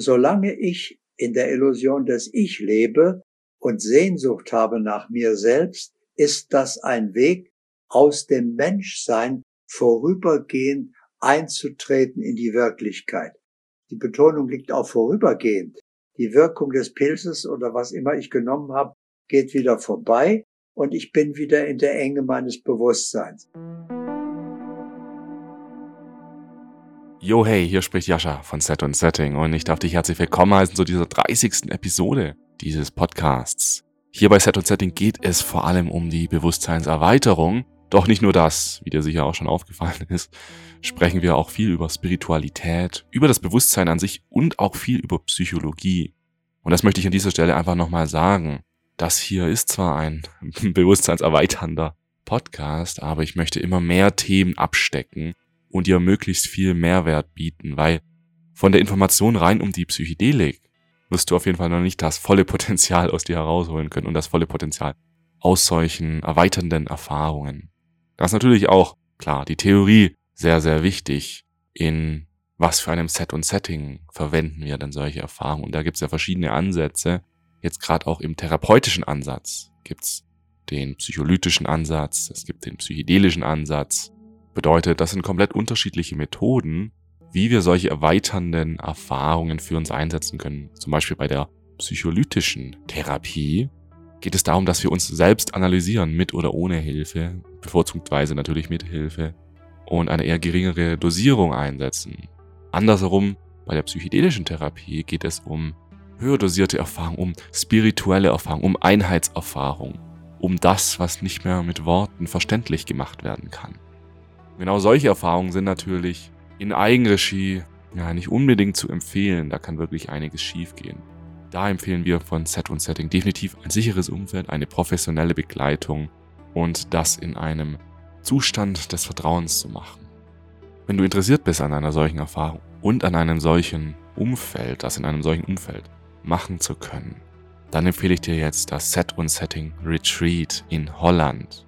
solange ich in der Illusion des Ich lebe und Sehnsucht habe nach mir selbst, ist das ein Weg aus dem Menschsein vorübergehend einzutreten in die Wirklichkeit. Die Betonung liegt auf vorübergehend. Die Wirkung des Pilzes oder was immer ich genommen habe, geht wieder vorbei und ich bin wieder in der Enge meines Bewusstseins. Yo, hey, hier spricht Jascha von Set und Setting und ich darf dich herzlich willkommen heißen zu dieser 30. Episode dieses Podcasts. Hier bei Set und Setting geht es vor allem um die Bewusstseinserweiterung. Doch nicht nur das, wie dir sicher auch schon aufgefallen ist, sprechen wir auch viel über Spiritualität, über das Bewusstsein an sich und auch viel über Psychologie. Und das möchte ich an dieser Stelle einfach nochmal sagen. Das hier ist zwar ein bewusstseinserweiternder Podcast, aber ich möchte immer mehr Themen abstecken und dir möglichst viel Mehrwert bieten, weil von der Information rein um die Psychedelik wirst du auf jeden Fall noch nicht das volle Potenzial aus dir herausholen können und das volle Potenzial aus solchen erweiternden Erfahrungen. Das ist natürlich auch, klar, die Theorie sehr, sehr wichtig in was für einem Set und Setting verwenden wir denn solche Erfahrungen. Und da gibt es ja verschiedene Ansätze. Jetzt gerade auch im therapeutischen Ansatz gibt's den psycholytischen Ansatz, es gibt den psychedelischen Ansatz, Bedeutet, das sind komplett unterschiedliche Methoden, wie wir solche erweiternden Erfahrungen für uns einsetzen können. Zum Beispiel bei der psycholytischen Therapie geht es darum, dass wir uns selbst analysieren, mit oder ohne Hilfe, bevorzugtweise natürlich mit Hilfe, und eine eher geringere Dosierung einsetzen. Andersherum, bei der psychedelischen Therapie geht es um höher dosierte Erfahrung, um spirituelle Erfahrung, um Einheitserfahrung, um das, was nicht mehr mit Worten verständlich gemacht werden kann. Genau solche Erfahrungen sind natürlich in Eigenregie ja nicht unbedingt zu empfehlen. Da kann wirklich einiges schiefgehen. Da empfehlen wir von Set und Setting definitiv ein sicheres Umfeld, eine professionelle Begleitung und das in einem Zustand des Vertrauens zu machen. Wenn du interessiert bist an einer solchen Erfahrung und an einem solchen Umfeld, das in einem solchen Umfeld machen zu können, dann empfehle ich dir jetzt das Set und Setting Retreat in Holland.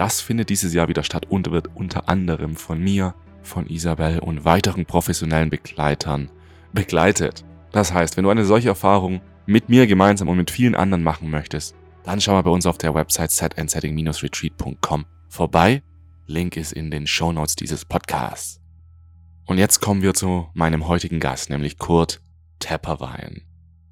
Das findet dieses Jahr wieder statt und wird unter anderem von mir, von Isabel und weiteren professionellen Begleitern begleitet. Das heißt, wenn du eine solche Erfahrung mit mir gemeinsam und mit vielen anderen machen möchtest, dann schau mal bei uns auf der Website setandsetting-retreat.com vorbei. Link ist in den Show Notes dieses Podcasts. Und jetzt kommen wir zu meinem heutigen Gast, nämlich Kurt Tepperwein.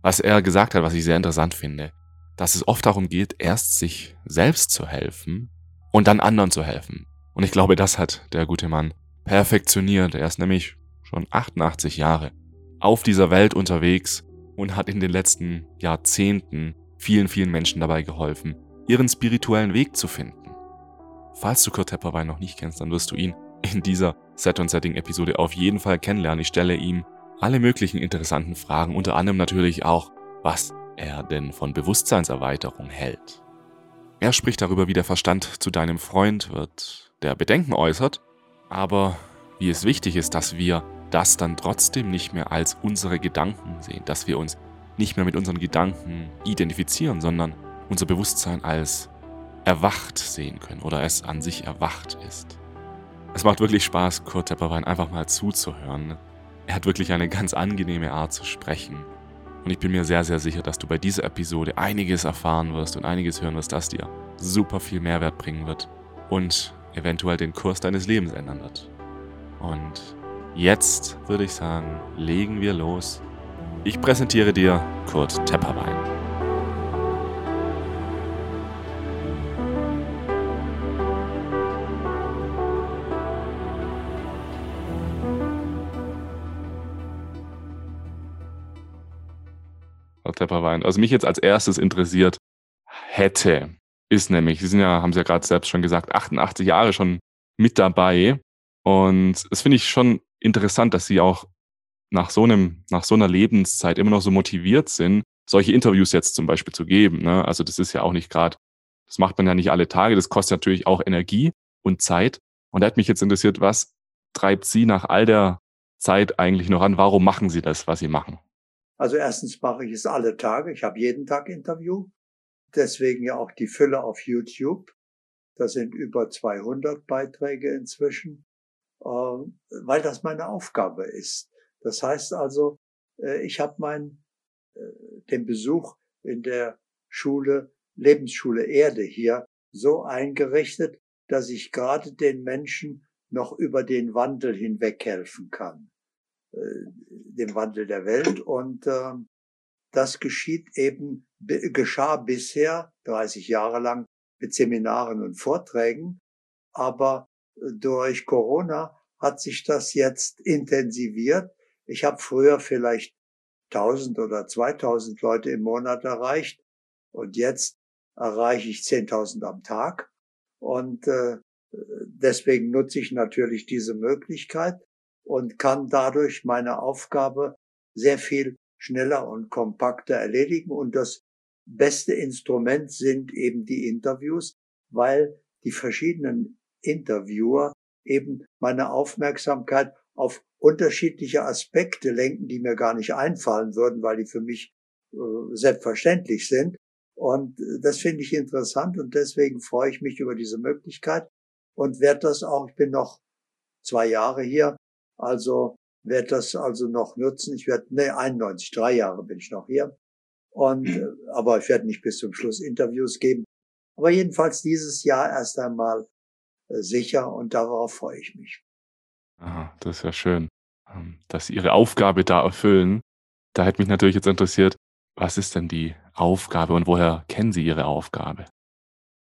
Was er gesagt hat, was ich sehr interessant finde, dass es oft darum geht, erst sich selbst zu helfen und dann anderen zu helfen. Und ich glaube, das hat der gute Mann perfektioniert. Er ist nämlich schon 88 Jahre auf dieser Welt unterwegs und hat in den letzten Jahrzehnten vielen, vielen Menschen dabei geholfen, ihren spirituellen Weg zu finden. Falls du Kurt Tepperwein noch nicht kennst, dann wirst du ihn in dieser Set- und Setting-Episode auf jeden Fall kennenlernen. Ich stelle ihm alle möglichen interessanten Fragen, unter anderem natürlich auch, was er denn von Bewusstseinserweiterung hält. Er spricht darüber, wie der Verstand zu deinem Freund wird, der Bedenken äußert, aber wie es wichtig ist, dass wir das dann trotzdem nicht mehr als unsere Gedanken sehen, dass wir uns nicht mehr mit unseren Gedanken identifizieren, sondern unser Bewusstsein als erwacht sehen können oder es an sich erwacht ist. Es macht wirklich Spaß, Kurt Tepperwein einfach mal zuzuhören. Er hat wirklich eine ganz angenehme Art zu sprechen. Und ich bin mir sehr, sehr sicher, dass du bei dieser Episode einiges erfahren wirst und einiges hören wirst, das dir super viel Mehrwert bringen wird und eventuell den Kurs deines Lebens ändern wird. Und jetzt würde ich sagen, legen wir los. Ich präsentiere dir Kurt Tepperwein. Tepperwein. Also mich jetzt als erstes interessiert hätte, ist nämlich, Sie sind ja, haben Sie ja gerade selbst schon gesagt, 88 Jahre schon mit dabei. Und das finde ich schon interessant, dass Sie auch nach so einem, nach so einer Lebenszeit immer noch so motiviert sind, solche Interviews jetzt zum Beispiel zu geben. Ne? Also das ist ja auch nicht gerade, das macht man ja nicht alle Tage. Das kostet natürlich auch Energie und Zeit. Und da hat mich jetzt interessiert, was treibt Sie nach all der Zeit eigentlich noch an? Warum machen Sie das, was Sie machen? Also erstens mache ich es alle Tage. Ich habe jeden Tag Interview. Deswegen ja auch die Fülle auf YouTube. Da sind über 200 Beiträge inzwischen, äh, weil das meine Aufgabe ist. Das heißt also, äh, ich habe mein äh, den Besuch in der Schule Lebensschule Erde hier so eingerichtet, dass ich gerade den Menschen noch über den Wandel hinweg helfen kann, dem Wandel der Welt. Und äh, das geschieht eben, geschah bisher 30 Jahre lang mit Seminaren und Vorträgen, aber äh, durch Corona hat sich das jetzt intensiviert. Ich habe früher vielleicht 1000 oder 2000 Leute im Monat erreicht und jetzt erreiche ich 10.000 am Tag. Und äh, deswegen nutze ich natürlich diese Möglichkeit und kann dadurch meine Aufgabe sehr viel schneller und kompakter erledigen. Und das beste Instrument sind eben die Interviews, weil die verschiedenen Interviewer eben meine Aufmerksamkeit auf unterschiedliche Aspekte lenken, die mir gar nicht einfallen würden, weil die für mich äh, selbstverständlich sind. Und äh, das finde ich interessant und deswegen freue ich mich über diese Möglichkeit und werde das auch, ich bin noch zwei Jahre hier, also werde das also noch nutzen. Ich werde, nee, 91, drei Jahre bin ich noch hier. Und, äh, aber ich werde nicht bis zum Schluss Interviews geben. Aber jedenfalls dieses Jahr erst einmal äh, sicher und darauf freue ich mich. Aha, das ist ja schön, ähm, dass Sie Ihre Aufgabe da erfüllen. Da hätte mich natürlich jetzt interessiert, was ist denn die Aufgabe und woher kennen Sie Ihre Aufgabe?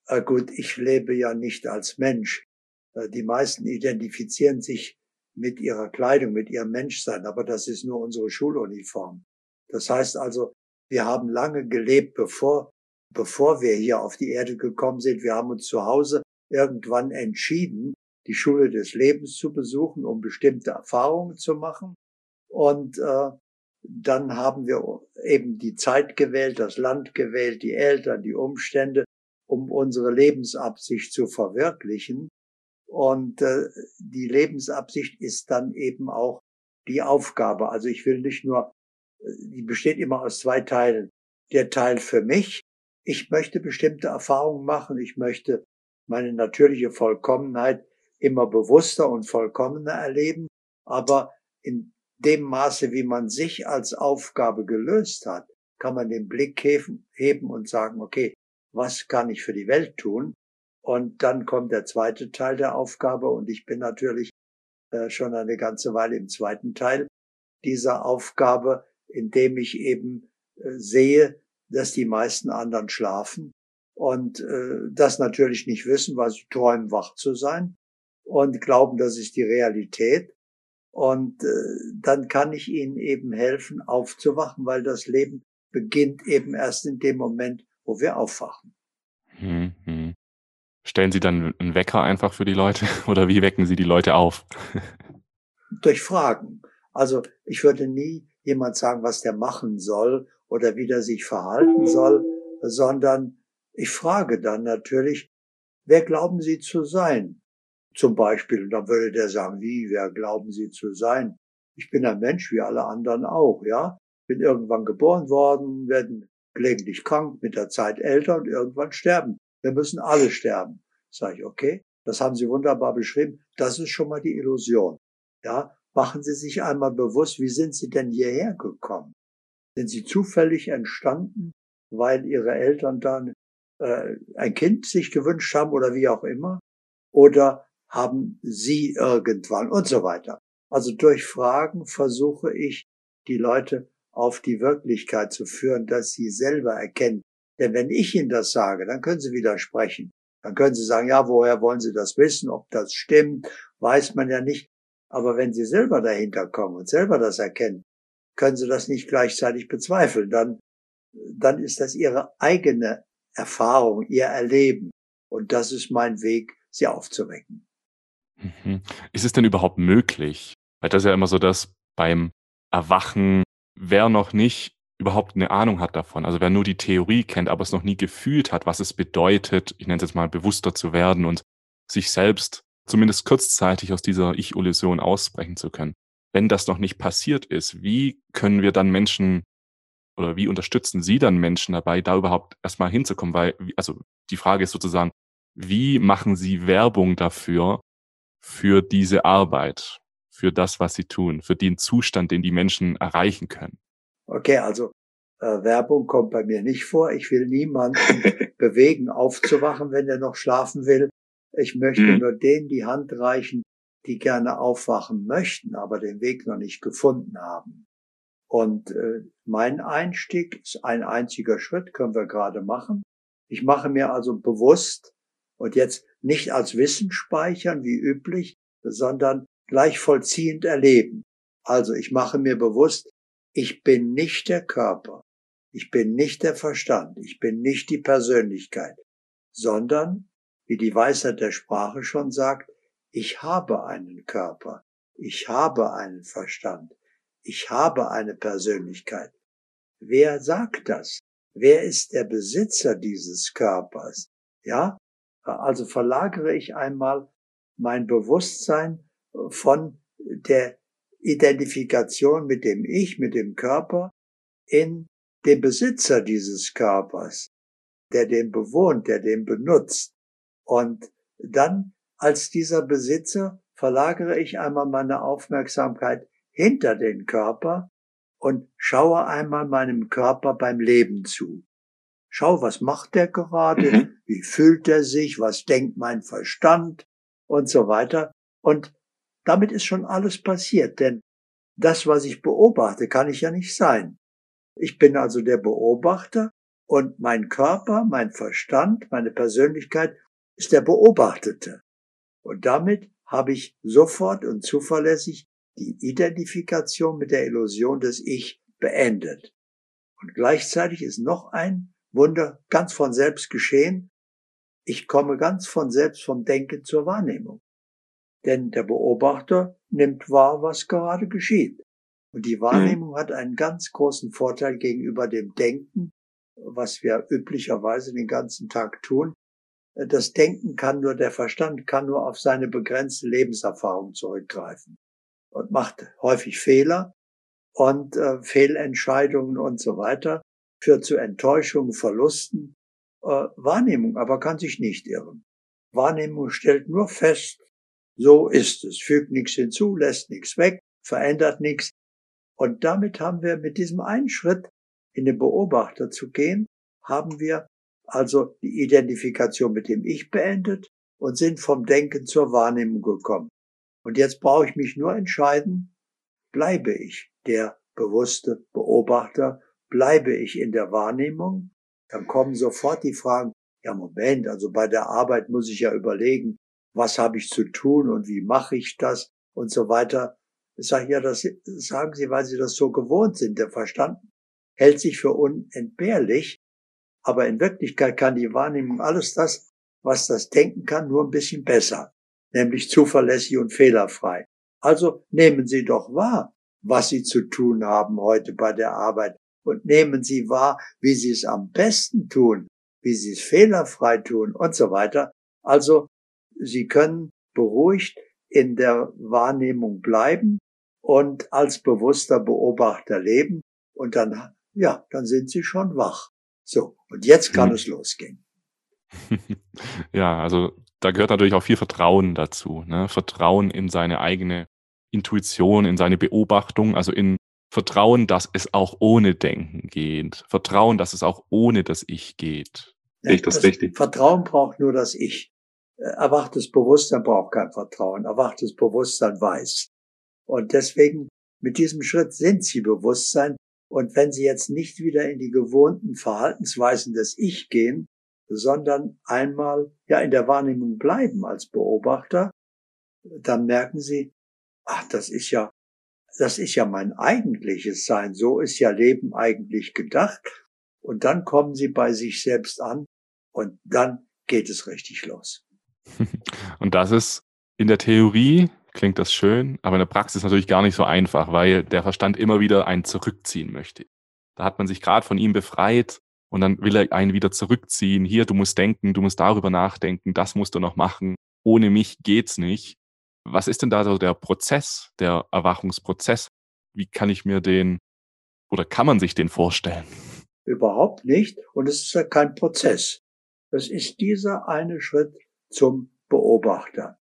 Äh, gut, ich lebe ja nicht als Mensch. Äh, die meisten identifizieren sich mit ihrer Kleidung, mit ihrem Menschsein, aber das ist nur unsere Schuluniform. Das heißt also, wir haben lange gelebt, bevor, bevor wir hier auf die Erde gekommen sind. Wir haben uns zu Hause irgendwann entschieden, die Schule des Lebens zu besuchen, um bestimmte Erfahrungen zu machen. Und äh, dann haben wir eben die Zeit gewählt, das Land gewählt, die Eltern, die Umstände, um unsere Lebensabsicht zu verwirklichen. Und äh, die Lebensabsicht ist dann eben auch die Aufgabe. Also ich will nicht nur, äh, die besteht immer aus zwei Teilen. Der Teil für mich, ich möchte bestimmte Erfahrungen machen, ich möchte meine natürliche Vollkommenheit immer bewusster und vollkommener erleben, aber in dem Maße, wie man sich als Aufgabe gelöst hat, kann man den Blick heben und sagen, okay, was kann ich für die Welt tun? Und dann kommt der zweite Teil der Aufgabe und ich bin natürlich äh, schon eine ganze Weile im zweiten Teil dieser Aufgabe, indem ich eben äh, sehe, dass die meisten anderen schlafen und äh, das natürlich nicht wissen, weil sie träumen, wach zu sein und glauben, das ist die Realität. Und dann kann ich ihnen eben helfen, aufzuwachen, weil das Leben beginnt eben erst in dem Moment, wo wir aufwachen. Hm, hm. Stellen Sie dann einen Wecker einfach für die Leute oder wie wecken Sie die Leute auf? Durch Fragen. Also ich würde nie jemand sagen, was der machen soll oder wie der sich verhalten soll, sondern ich frage dann natürlich, wer glauben Sie zu sein? Zum Beispiel, und dann würde der sagen, wie, wer glauben Sie zu sein? Ich bin ein Mensch wie alle anderen auch, ja? Bin irgendwann geboren worden, werden gelegentlich krank, mit der Zeit älter und irgendwann sterben. Wir müssen alle sterben. Sag ich, okay, das haben Sie wunderbar beschrieben. Das ist schon mal die Illusion. Ja, machen Sie sich einmal bewusst, wie sind Sie denn hierher gekommen? Sind Sie zufällig entstanden, weil Ihre Eltern dann äh, ein Kind sich gewünscht haben oder wie auch immer? Oder haben Sie irgendwann und so weiter? Also durch Fragen versuche ich, die Leute auf die Wirklichkeit zu führen, dass sie selber erkennen. Denn wenn ich Ihnen das sage, dann können Sie widersprechen. Dann können Sie sagen, ja, woher wollen Sie das wissen? Ob das stimmt, weiß man ja nicht. Aber wenn Sie selber dahinter kommen und selber das erkennen, können Sie das nicht gleichzeitig bezweifeln. Dann, dann ist das Ihre eigene Erfahrung, Ihr Erleben. Und das ist mein Weg, Sie aufzuwecken. Mhm. Ist es denn überhaupt möglich? Weil das ist ja immer so, dass beim Erwachen wer noch nicht überhaupt eine Ahnung hat davon, also wer nur die Theorie kennt, aber es noch nie gefühlt hat, was es bedeutet, ich nenne es jetzt mal bewusster zu werden und sich selbst zumindest kurzzeitig aus dieser Ich-Illusion ausbrechen zu können. Wenn das noch nicht passiert ist, wie können wir dann Menschen oder wie unterstützen Sie dann Menschen dabei, da überhaupt erstmal hinzukommen? Weil, also die Frage ist sozusagen, wie machen Sie Werbung dafür, für diese Arbeit? für das, was sie tun, für den Zustand, den die Menschen erreichen können? Okay, also äh, Werbung kommt bei mir nicht vor. Ich will niemanden bewegen, aufzuwachen, wenn er noch schlafen will. Ich möchte mhm. nur denen die Hand reichen, die gerne aufwachen möchten, aber den Weg noch nicht gefunden haben. Und äh, mein Einstieg ist ein einziger Schritt, können wir gerade machen. Ich mache mir also bewusst und jetzt nicht als Wissen speichern wie üblich, sondern gleich vollziehend erleben. Also ich mache mir bewusst, ich bin nicht der Körper, ich bin nicht der Verstand, ich bin nicht die Persönlichkeit, sondern, wie die Weisheit der Sprache schon sagt, ich habe einen Körper, ich habe einen Verstand, ich habe eine Persönlichkeit. Wer sagt das? Wer ist der Besitzer dieses Körpers? Ja, also verlagere ich einmal mein Bewusstsein von der Identifikation mit dem Ich, mit dem Körper, in den Besitzer dieses Körpers, der den bewohnt, der den benutzt. Und dann als dieser Besitzer verlagere ich einmal meine Aufmerksamkeit hinter den Körper und schaue einmal meinem Körper beim Leben zu. Schau, was macht der gerade? Mhm. Wie fühlt er sich? Was denkt mein Verstand? Und so weiter. Und damit ist schon alles passiert, denn das, was ich beobachte, kann ich ja nicht sein. Ich bin also der Beobachter und mein Körper, mein Verstand, meine Persönlichkeit ist der Beobachtete. Und damit habe ich sofort und zuverlässig die Identifikation mit der Illusion des Ich beendet. Und gleichzeitig ist noch ein Wunder ganz von selbst geschehen. Ich komme ganz von selbst vom Denken zur Wahrnehmung. Denn der Beobachter nimmt wahr, was gerade geschieht. Und die Wahrnehmung mhm. hat einen ganz großen Vorteil gegenüber dem Denken, was wir üblicherweise den ganzen Tag tun. Das Denken kann nur, der Verstand kann nur auf seine begrenzte Lebenserfahrung zurückgreifen und macht häufig Fehler und äh, Fehlentscheidungen und so weiter, führt zu Enttäuschungen, Verlusten. Äh, Wahrnehmung aber kann sich nicht irren. Wahrnehmung stellt nur fest, so ist es, fügt nichts hinzu, lässt nichts weg, verändert nichts. Und damit haben wir mit diesem einen Schritt in den Beobachter zu gehen, haben wir also die Identifikation mit dem Ich beendet und sind vom Denken zur Wahrnehmung gekommen. Und jetzt brauche ich mich nur entscheiden, bleibe ich der bewusste Beobachter, bleibe ich in der Wahrnehmung, dann kommen sofort die Fragen, ja Moment, also bei der Arbeit muss ich ja überlegen, was habe ich zu tun und wie mache ich das und so weiter. Ich sage, ja, das sagen Sie, weil Sie das so gewohnt sind. Der Verstand hält sich für unentbehrlich, aber in Wirklichkeit kann die Wahrnehmung alles das, was das Denken kann, nur ein bisschen besser nämlich zuverlässig und fehlerfrei. Also nehmen Sie doch wahr, was Sie zu tun haben heute bei der Arbeit und nehmen Sie wahr, wie Sie es am besten tun, wie Sie es fehlerfrei tun und so weiter. Also Sie können beruhigt in der Wahrnehmung bleiben und als bewusster Beobachter leben und dann, ja, dann sind Sie schon wach. So, und jetzt kann hm. es losgehen. ja, also da gehört natürlich auch viel Vertrauen dazu. Ne? Vertrauen in seine eigene Intuition, in seine Beobachtung, also in Vertrauen, dass es auch ohne Denken geht. Vertrauen, dass es auch ohne das Ich geht. Ja, ich das, das richtig? Vertrauen braucht nur das Ich. Erwachtes Bewusstsein braucht kein Vertrauen. Erwachtes Bewusstsein weiß. Und deswegen, mit diesem Schritt sind Sie Bewusstsein. Und wenn Sie jetzt nicht wieder in die gewohnten Verhaltensweisen des Ich gehen, sondern einmal ja in der Wahrnehmung bleiben als Beobachter, dann merken sie, ach, das ist ja, das ist ja mein eigentliches Sein. So ist ja Leben eigentlich gedacht. Und dann kommen sie bei sich selbst an und dann geht es richtig los. Und das ist in der Theorie klingt das schön, aber in der Praxis natürlich gar nicht so einfach, weil der Verstand immer wieder einen zurückziehen möchte. Da hat man sich gerade von ihm befreit und dann will er einen wieder zurückziehen. Hier, du musst denken, du musst darüber nachdenken, das musst du noch machen. Ohne mich geht's nicht. Was ist denn da so der Prozess, der Erwachungsprozess? Wie kann ich mir den oder kann man sich den vorstellen? Überhaupt nicht. Und es ist ja kein Prozess. Es ist dieser eine Schritt zum Beobachter.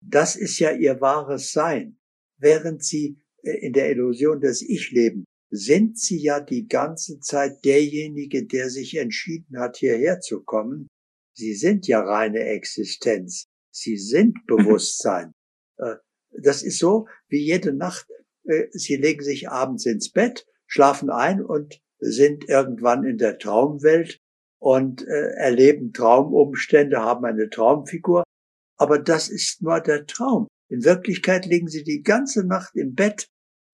Das ist ja ihr wahres Sein. Während sie äh, in der Illusion des Ich leben, sind Sie ja die ganze Zeit derjenige, der sich entschieden hat, hierher zu kommen. Sie sind ja reine Existenz. Sie sind Bewusstsein. Äh, das ist so wie jede Nacht. Äh, Sie legen sich abends ins Bett, schlafen ein und sind irgendwann in der Traumwelt und äh, erleben Traumumstände, haben eine Traumfigur. Aber das ist nur der Traum. In Wirklichkeit liegen Sie die ganze Nacht im Bett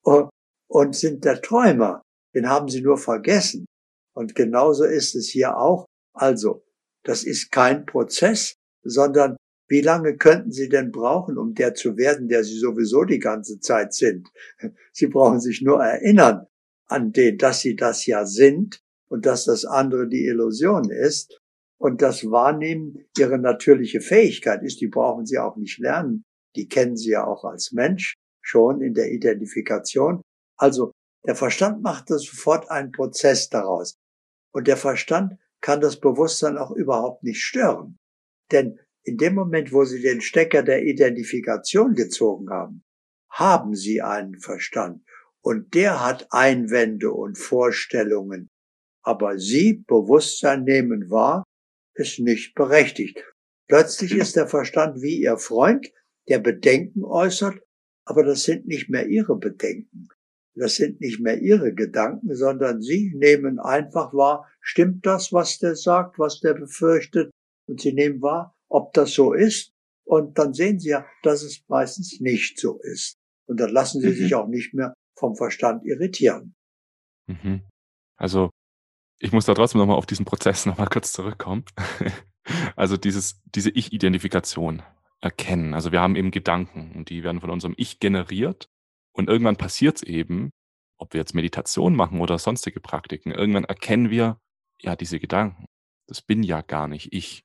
und sind der Träumer. Den haben Sie nur vergessen. Und genauso ist es hier auch. Also, das ist kein Prozess, sondern wie lange könnten Sie denn brauchen, um der zu werden, der Sie sowieso die ganze Zeit sind? Sie brauchen sich nur erinnern an den, dass Sie das ja sind und dass das andere die Illusion ist. Und das Wahrnehmen Ihre natürliche Fähigkeit ist, die brauchen Sie auch nicht lernen. Die kennen Sie ja auch als Mensch schon in der Identifikation. Also der Verstand macht da sofort einen Prozess daraus. Und der Verstand kann das Bewusstsein auch überhaupt nicht stören. Denn in dem Moment, wo Sie den Stecker der Identifikation gezogen haben, haben Sie einen Verstand und der hat Einwände und Vorstellungen. Aber Sie, Bewusstsein nehmen wahr, ist nicht berechtigt. Plötzlich ist der Verstand wie Ihr Freund, der Bedenken äußert, aber das sind nicht mehr Ihre Bedenken. Das sind nicht mehr Ihre Gedanken, sondern Sie nehmen einfach wahr, stimmt das, was der sagt, was der befürchtet, und Sie nehmen wahr, ob das so ist. Und dann sehen Sie ja, dass es meistens nicht so ist. Und dann lassen Sie mhm. sich auch nicht mehr vom Verstand irritieren. Mhm. Also ich muss da trotzdem nochmal auf diesen Prozess nochmal kurz zurückkommen. also dieses, diese Ich-Identifikation erkennen. Also wir haben eben Gedanken und die werden von unserem Ich generiert. Und irgendwann passiert es eben, ob wir jetzt Meditation machen oder sonstige Praktiken, irgendwann erkennen wir, ja, diese Gedanken, das bin ja gar nicht ich.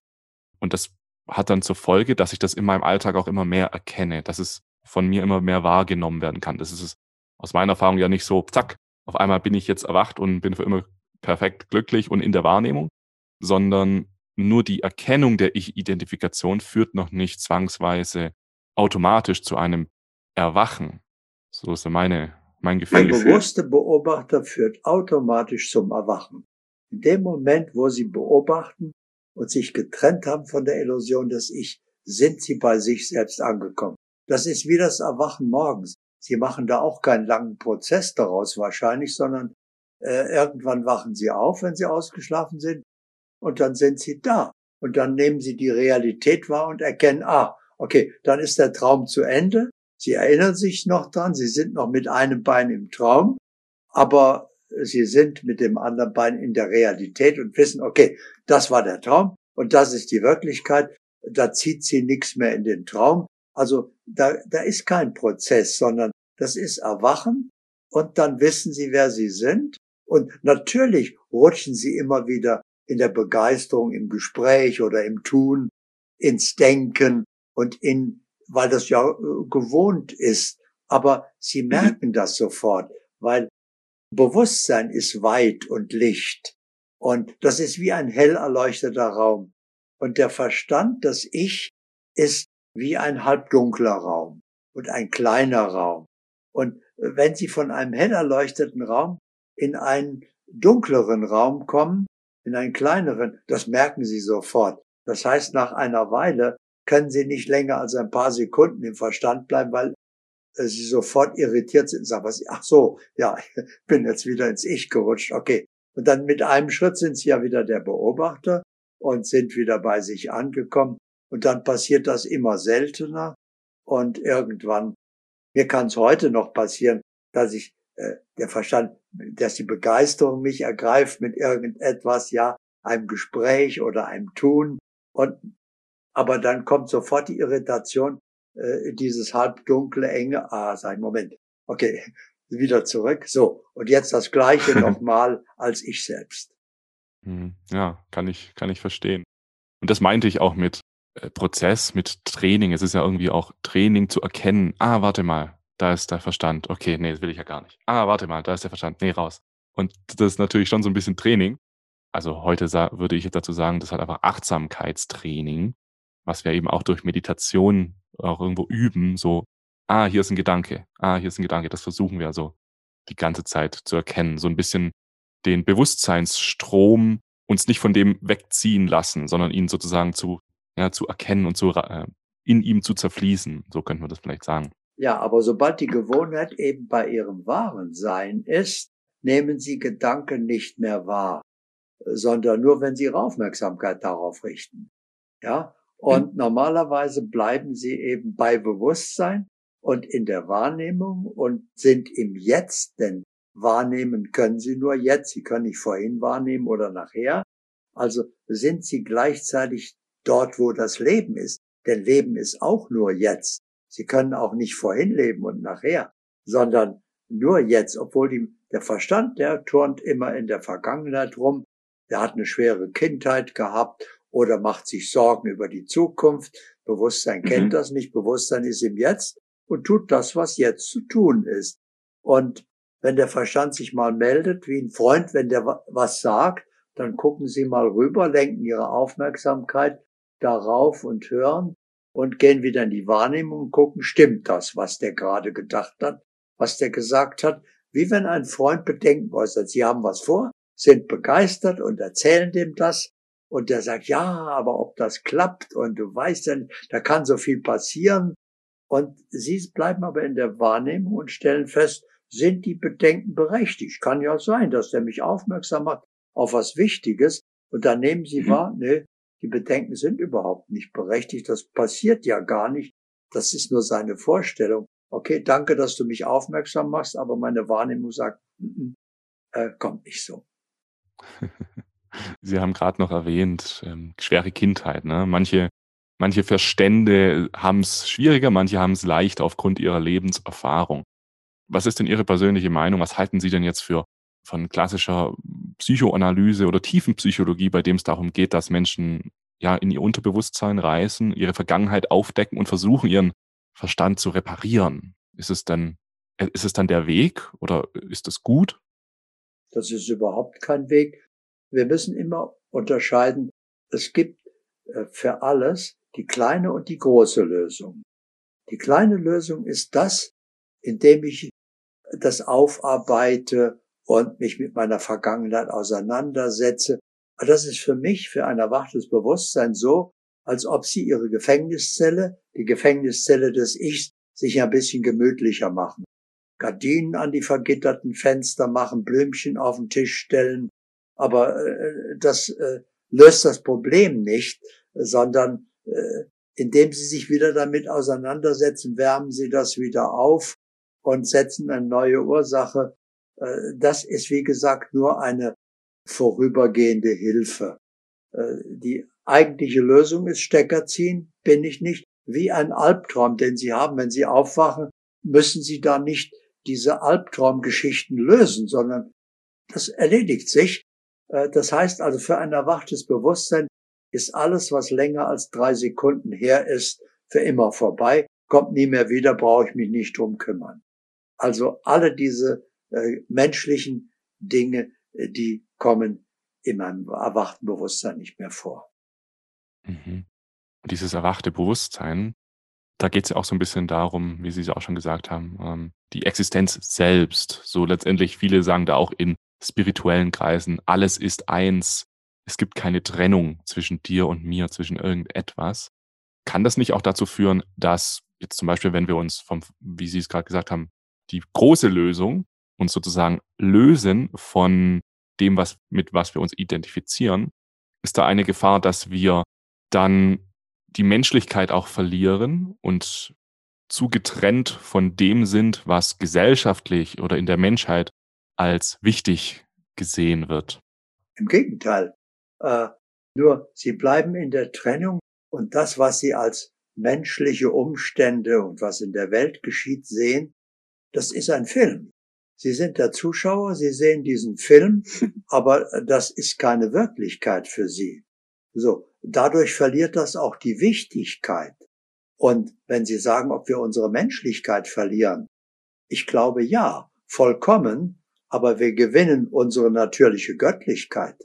Und das hat dann zur Folge, dass ich das in meinem Alltag auch immer mehr erkenne, dass es von mir immer mehr wahrgenommen werden kann. Das ist aus meiner Erfahrung ja nicht so, zack, auf einmal bin ich jetzt erwacht und bin für immer perfekt glücklich und in der Wahrnehmung, sondern nur die Erkennung der Ich-Identifikation führt noch nicht zwangsweise automatisch zu einem Erwachen. So ist meine, mein Gefühl. Der bewusste Beobachter führt automatisch zum Erwachen. In dem Moment, wo Sie beobachten, und sich getrennt haben von der Illusion des Ich, sind sie bei sich selbst angekommen. Das ist wie das Erwachen morgens. Sie machen da auch keinen langen Prozess daraus wahrscheinlich, sondern äh, irgendwann wachen sie auf, wenn sie ausgeschlafen sind, und dann sind sie da. Und dann nehmen sie die Realität wahr und erkennen, ah, okay, dann ist der Traum zu Ende. Sie erinnern sich noch dran, sie sind noch mit einem Bein im Traum, aber sie sind mit dem anderen Bein in der Realität und wissen, okay, das war der Traum und das ist die Wirklichkeit. Da zieht sie nichts mehr in den Traum. Also da, da ist kein Prozess, sondern das ist Erwachen und dann wissen sie, wer sie sind. Und natürlich rutschen sie immer wieder in der Begeisterung, im Gespräch oder im Tun, ins Denken und in, weil das ja äh, gewohnt ist. Aber sie merken das sofort, weil Bewusstsein ist weit und Licht. Und das ist wie ein hell erleuchteter Raum. Und der Verstand, das Ich, ist wie ein halbdunkler Raum und ein kleiner Raum. Und wenn Sie von einem hell erleuchteten Raum in einen dunkleren Raum kommen, in einen kleineren, das merken Sie sofort. Das heißt, nach einer Weile können Sie nicht länger als ein paar Sekunden im Verstand bleiben, weil sie sofort irritiert sind und sagen, was, ach so, ja, bin jetzt wieder ins Ich gerutscht, okay. Und dann mit einem Schritt sind sie ja wieder der Beobachter und sind wieder bei sich angekommen. Und dann passiert das immer seltener. Und irgendwann, mir kann es heute noch passieren, dass ich äh, der Verstand, dass die Begeisterung mich ergreift mit irgendetwas, ja, einem Gespräch oder einem Tun. Und aber dann kommt sofort die Irritation, äh, dieses halbdunkle, enge, ah, ich, Moment, okay, wieder zurück. So, und jetzt das Gleiche nochmal als ich selbst. Hm, ja, kann ich, kann ich verstehen. Und das meinte ich auch mit äh, Prozess, mit Training. Es ist ja irgendwie auch Training zu erkennen. Ah, warte mal, da ist der Verstand. Okay, nee, das will ich ja gar nicht. Ah, warte mal, da ist der Verstand. Nee, raus. Und das ist natürlich schon so ein bisschen Training. Also heute würde ich dazu sagen, das hat einfach Achtsamkeitstraining, was wir eben auch durch Meditation auch irgendwo üben, so, ah, hier ist ein Gedanke, ah, hier ist ein Gedanke, das versuchen wir also die ganze Zeit zu erkennen. So ein bisschen den Bewusstseinsstrom uns nicht von dem wegziehen lassen, sondern ihn sozusagen zu, ja, zu erkennen und zu, äh, in ihm zu zerfließen. So könnte man das vielleicht sagen. Ja, aber sobald die Gewohnheit eben bei ihrem wahren Sein ist, nehmen sie Gedanken nicht mehr wahr, sondern nur, wenn sie ihre Aufmerksamkeit darauf richten. Ja, und mhm. normalerweise bleiben sie eben bei Bewusstsein und in der Wahrnehmung und sind im Jetzt, denn wahrnehmen können sie nur jetzt, sie können nicht vorhin wahrnehmen oder nachher. Also sind sie gleichzeitig dort, wo das Leben ist. Denn Leben ist auch nur jetzt. Sie können auch nicht vorhin leben und nachher, sondern nur jetzt, obwohl die, der Verstand, der turnt immer in der Vergangenheit rum, der hat eine schwere Kindheit gehabt oder macht sich Sorgen über die Zukunft. Bewusstsein mhm. kennt das nicht, Bewusstsein ist im Jetzt und tut das, was jetzt zu tun ist. Und wenn der Verstand sich mal meldet, wie ein Freund, wenn der was sagt, dann gucken Sie mal rüber, lenken Ihre Aufmerksamkeit darauf und hören und gehen wieder in die Wahrnehmung und gucken, stimmt das, was der gerade gedacht hat, was der gesagt hat, wie wenn ein Freund Bedenken äußert. Sie haben was vor, sind begeistert und erzählen dem das und der sagt, ja, aber ob das klappt und du weißt ja, da kann so viel passieren und Sie bleiben aber in der Wahrnehmung und stellen fest, sind die Bedenken berechtigt. Kann ja sein, dass der mich aufmerksam macht auf was Wichtiges und dann nehmen Sie mhm. wahr, nee, die Bedenken sind überhaupt nicht berechtigt, das passiert ja gar nicht, das ist nur seine Vorstellung. Okay, danke, dass du mich aufmerksam machst, aber meine Wahrnehmung sagt, n -n, äh, kommt nicht so. Sie haben gerade noch erwähnt, ähm, schwere Kindheit. Ne? Manche, manche Verstände haben es schwieriger, manche haben es leicht aufgrund ihrer Lebenserfahrung. Was ist denn Ihre persönliche Meinung? Was halten Sie denn jetzt für von klassischer Psychoanalyse oder Tiefenpsychologie, bei dem es darum geht, dass Menschen ja in ihr Unterbewusstsein reisen, ihre Vergangenheit aufdecken und versuchen, ihren Verstand zu reparieren? Ist es dann, äh, ist es dann der Weg oder ist es gut? Das ist überhaupt kein Weg. Wir müssen immer unterscheiden. Es gibt äh, für alles die kleine und die große Lösung. Die kleine Lösung ist das, indem ich das aufarbeite und mich mit meiner Vergangenheit auseinandersetze. Aber das ist für mich, für ein erwachtes Bewusstsein so, als ob sie ihre Gefängniszelle, die Gefängniszelle des Ichs, sich ein bisschen gemütlicher machen. Gardinen an die vergitterten Fenster machen, Blümchen auf den Tisch stellen. Aber äh, das äh, löst das Problem nicht, sondern äh, indem sie sich wieder damit auseinandersetzen, wärmen sie das wieder auf und setzen eine neue Ursache. Äh, das ist, wie gesagt, nur eine vorübergehende Hilfe. Äh, die eigentliche Lösung ist Stecker ziehen, bin ich nicht, wie ein Albtraum, den Sie haben. Wenn Sie aufwachen, müssen Sie da nicht diese Albtraumgeschichten lösen, sondern das erledigt sich. Äh, das heißt also, für ein erwachtes Bewusstsein ist alles, was länger als drei Sekunden her ist, für immer vorbei, kommt nie mehr wieder, brauche ich mich nicht drum kümmern. Also alle diese äh, menschlichen Dinge, äh, die kommen in meinem erwachten Bewusstsein nicht mehr vor. Mhm. Dieses erwachte Bewusstsein, da geht es ja auch so ein bisschen darum, wie Sie es auch schon gesagt haben, ähm, die Existenz selbst. So letztendlich, viele sagen da auch in spirituellen Kreisen, alles ist eins. Es gibt keine Trennung zwischen dir und mir, zwischen irgendetwas. Kann das nicht auch dazu führen, dass jetzt zum Beispiel, wenn wir uns vom, wie Sie es gerade gesagt haben, die große Lösung, uns sozusagen lösen von dem, was, mit was wir uns identifizieren, ist da eine Gefahr, dass wir dann die Menschlichkeit auch verlieren und zu getrennt von dem sind, was gesellschaftlich oder in der Menschheit als wichtig gesehen wird. Im Gegenteil. Äh, nur sie bleiben in der Trennung und das, was sie als menschliche Umstände und was in der Welt geschieht, sehen, das ist ein Film. Sie sind der Zuschauer, Sie sehen diesen Film, aber das ist keine Wirklichkeit für Sie. So, dadurch verliert das auch die Wichtigkeit. Und wenn Sie sagen, ob wir unsere Menschlichkeit verlieren, ich glaube ja, vollkommen, aber wir gewinnen unsere natürliche Göttlichkeit.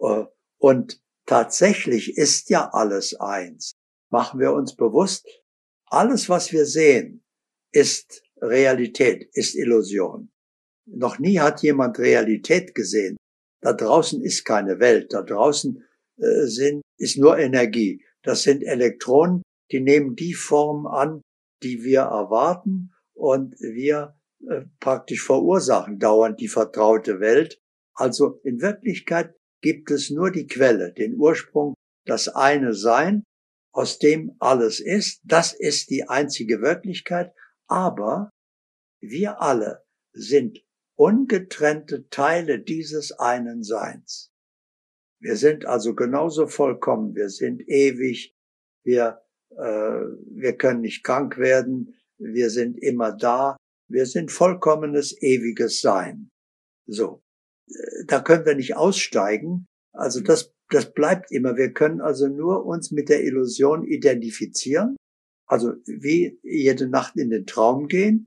Äh, und tatsächlich ist ja alles eins. Machen wir uns bewusst, alles, was wir sehen, ist Realität ist Illusion. Noch nie hat jemand Realität gesehen. Da draußen ist keine Welt. Da draußen äh, sind, ist nur Energie. Das sind Elektronen, die nehmen die Form an, die wir erwarten und wir äh, praktisch verursachen dauernd die vertraute Welt. Also in Wirklichkeit gibt es nur die Quelle, den Ursprung, das eine Sein, aus dem alles ist. Das ist die einzige Wirklichkeit. Aber wir alle sind ungetrennte Teile dieses einen Seins. Wir sind also genauso vollkommen, wir sind ewig, wir, äh, wir können nicht krank werden, wir sind immer da, wir sind vollkommenes ewiges Sein. So, da können wir nicht aussteigen, also das, das bleibt immer, wir können also nur uns mit der Illusion identifizieren, also wie jede Nacht in den Traum gehen,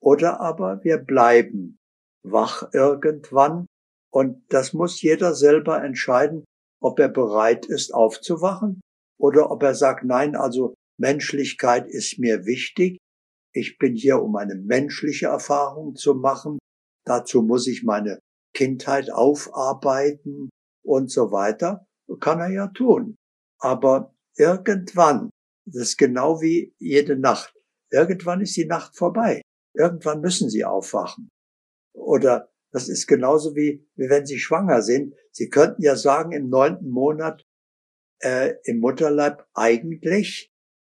oder aber wir bleiben wach irgendwann und das muss jeder selber entscheiden, ob er bereit ist aufzuwachen oder ob er sagt, nein, also Menschlichkeit ist mir wichtig. Ich bin hier, um eine menschliche Erfahrung zu machen. Dazu muss ich meine Kindheit aufarbeiten und so weiter. Kann er ja tun. Aber irgendwann, das ist genau wie jede Nacht, irgendwann ist die Nacht vorbei. Irgendwann müssen sie aufwachen. Oder das ist genauso wie, wie wenn Sie schwanger sind. Sie könnten ja sagen, im neunten Monat äh, im Mutterleib, eigentlich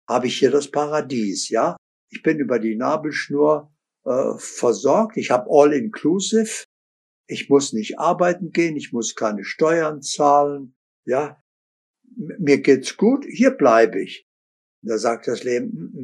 habe ich hier das Paradies, ja. Ich bin über die Nabelschnur äh, versorgt, ich habe All-Inclusive, ich muss nicht arbeiten gehen, ich muss keine Steuern zahlen, ja. Mir geht's gut, hier bleibe ich. Da sagt das Leben, mm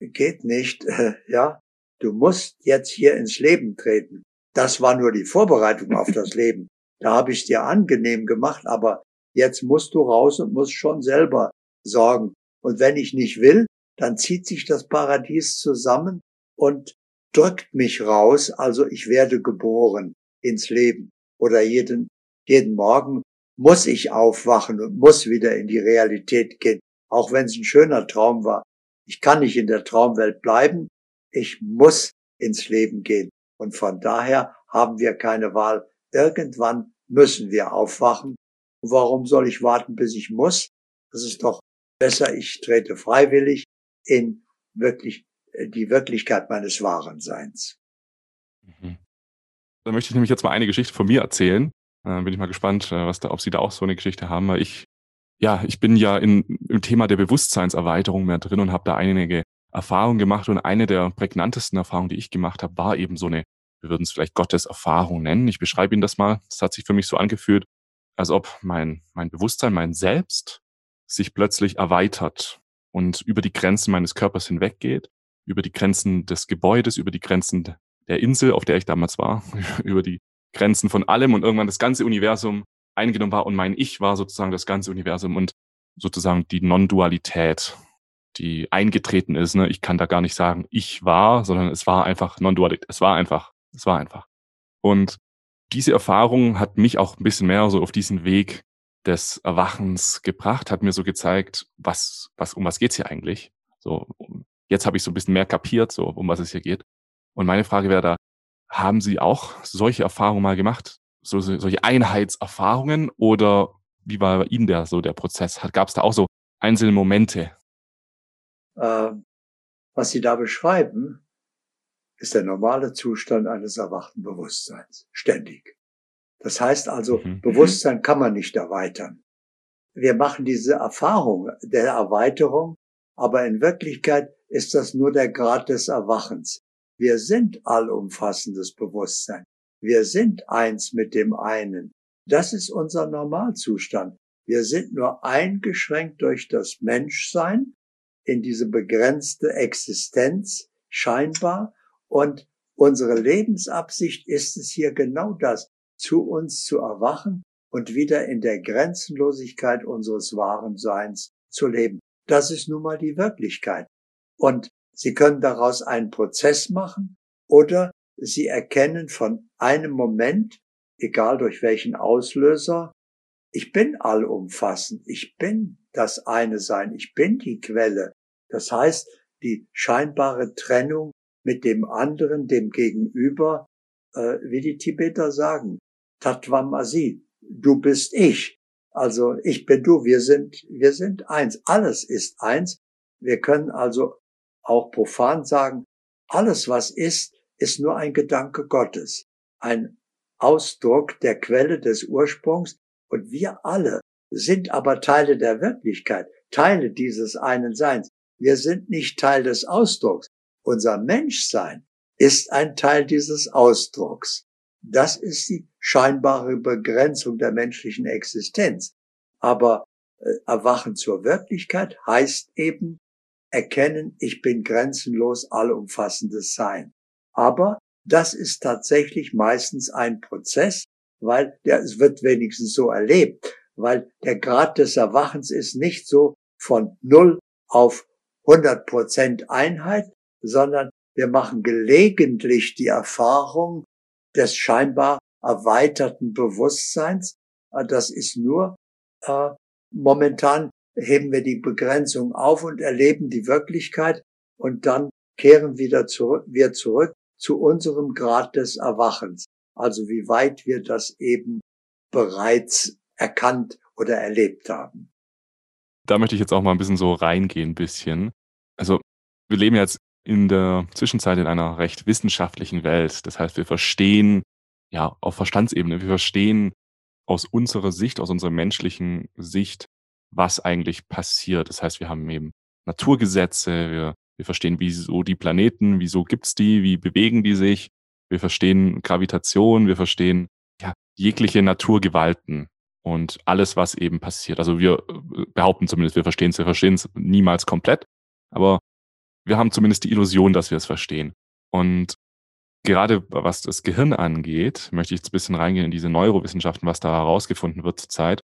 -mm, geht nicht, ja. Du musst jetzt hier ins Leben treten. Das war nur die Vorbereitung auf das Leben. Da habe ich dir angenehm gemacht, aber jetzt musst du raus und musst schon selber sorgen. Und wenn ich nicht will, dann zieht sich das Paradies zusammen und drückt mich raus, also ich werde geboren ins Leben. Oder jeden, jeden Morgen muss ich aufwachen und muss wieder in die Realität gehen, auch wenn es ein schöner Traum war. Ich kann nicht in der Traumwelt bleiben, ich muss ins Leben gehen. Und von daher haben wir keine Wahl. Irgendwann müssen wir aufwachen. Warum soll ich warten, bis ich muss? Das ist doch besser, ich trete freiwillig in wirklich äh, die Wirklichkeit meines wahren Seins. Mhm. Da möchte ich nämlich jetzt mal eine Geschichte von mir erzählen. Äh, bin ich mal gespannt, äh, was da, ob Sie da auch so eine Geschichte haben. Ich, ja, ich bin ja in, im Thema der Bewusstseinserweiterung mehr drin und habe da einige Erfahrungen gemacht und eine der prägnantesten Erfahrungen, die ich gemacht habe, war eben so eine, wir würden es vielleicht Gottes Erfahrung nennen. Ich beschreibe Ihnen das mal. Es hat sich für mich so angefühlt, als ob mein, mein Bewusstsein, mein Selbst sich plötzlich erweitert und über die Grenzen meines Körpers hinweggeht, über die Grenzen des Gebäudes, über die Grenzen der Insel, auf der ich damals war, über die Grenzen von allem und irgendwann das ganze Universum eingenommen war und mein Ich war sozusagen das ganze Universum und sozusagen die Non-Dualität die eingetreten ist. Ne? Ich kann da gar nicht sagen, ich war, sondern es war einfach non-dualität. Es war einfach. Es war einfach. Und diese Erfahrung hat mich auch ein bisschen mehr so auf diesen Weg des Erwachens gebracht, hat mir so gezeigt, was, was, um was geht's hier eigentlich? So, jetzt habe ich so ein bisschen mehr kapiert, so, um was es hier geht. Und meine Frage wäre da, haben Sie auch solche Erfahrungen mal gemacht? So, so, solche Einheitserfahrungen? Oder wie war bei Ihnen der, so der Prozess? Gab es da auch so einzelne Momente, äh, was Sie da beschreiben, ist der normale Zustand eines erwachten Bewusstseins. Ständig. Das heißt also, mhm. Bewusstsein kann man nicht erweitern. Wir machen diese Erfahrung der Erweiterung, aber in Wirklichkeit ist das nur der Grad des Erwachens. Wir sind allumfassendes Bewusstsein. Wir sind eins mit dem einen. Das ist unser Normalzustand. Wir sind nur eingeschränkt durch das Menschsein in diese begrenzte Existenz scheinbar und unsere Lebensabsicht ist es hier genau das, zu uns zu erwachen und wieder in der Grenzenlosigkeit unseres wahren Seins zu leben. Das ist nun mal die Wirklichkeit. Und Sie können daraus einen Prozess machen oder Sie erkennen von einem Moment, egal durch welchen Auslöser, ich bin allumfassend, ich bin das eine Sein, ich bin die Quelle. Das heißt, die scheinbare Trennung mit dem anderen, dem Gegenüber, äh, wie die Tibeter sagen, Tatwamasi, du bist ich. Also ich bin du, wir sind, wir sind eins. Alles ist eins. Wir können also auch profan sagen, alles was ist, ist nur ein Gedanke Gottes, ein Ausdruck der Quelle des Ursprungs und wir alle sind aber Teile der Wirklichkeit, Teile dieses einen Seins. Wir sind nicht Teil des Ausdrucks. Unser Menschsein ist ein Teil dieses Ausdrucks. Das ist die scheinbare Begrenzung der menschlichen Existenz. Aber äh, Erwachen zur Wirklichkeit heißt eben erkennen, ich bin grenzenlos allumfassendes Sein. Aber das ist tatsächlich meistens ein Prozess, weil der, es wird wenigstens so erlebt, weil der Grad des Erwachens ist nicht so von null auf 100 Prozent Einheit, sondern wir machen gelegentlich die Erfahrung des scheinbar erweiterten Bewusstseins. Äh, das ist nur äh, momentan heben wir die Begrenzung auf und erleben die Wirklichkeit und dann kehren wieder zurück, wir zurück zu unserem Grad des Erwachens. Also wie weit wir das eben bereits erkannt oder erlebt haben. Da möchte ich jetzt auch mal ein bisschen so reingehen, ein bisschen. Also wir leben jetzt in der Zwischenzeit in einer recht wissenschaftlichen Welt. Das heißt, wir verstehen, ja, auf Verstandsebene, wir verstehen aus unserer Sicht, aus unserer menschlichen Sicht, was eigentlich passiert. Das heißt, wir haben eben Naturgesetze, wir, wir verstehen, wieso die Planeten, wieso gibt's die, wie bewegen die sich. Wir verstehen Gravitation, wir verstehen ja, jegliche Naturgewalten und alles, was eben passiert. Also wir äh, behaupten zumindest, wir verstehen es, wir verstehen es niemals komplett, aber wir haben zumindest die Illusion, dass wir es verstehen. Und gerade was das Gehirn angeht, möchte ich jetzt ein bisschen reingehen in diese Neurowissenschaften, was da herausgefunden wird zurzeit,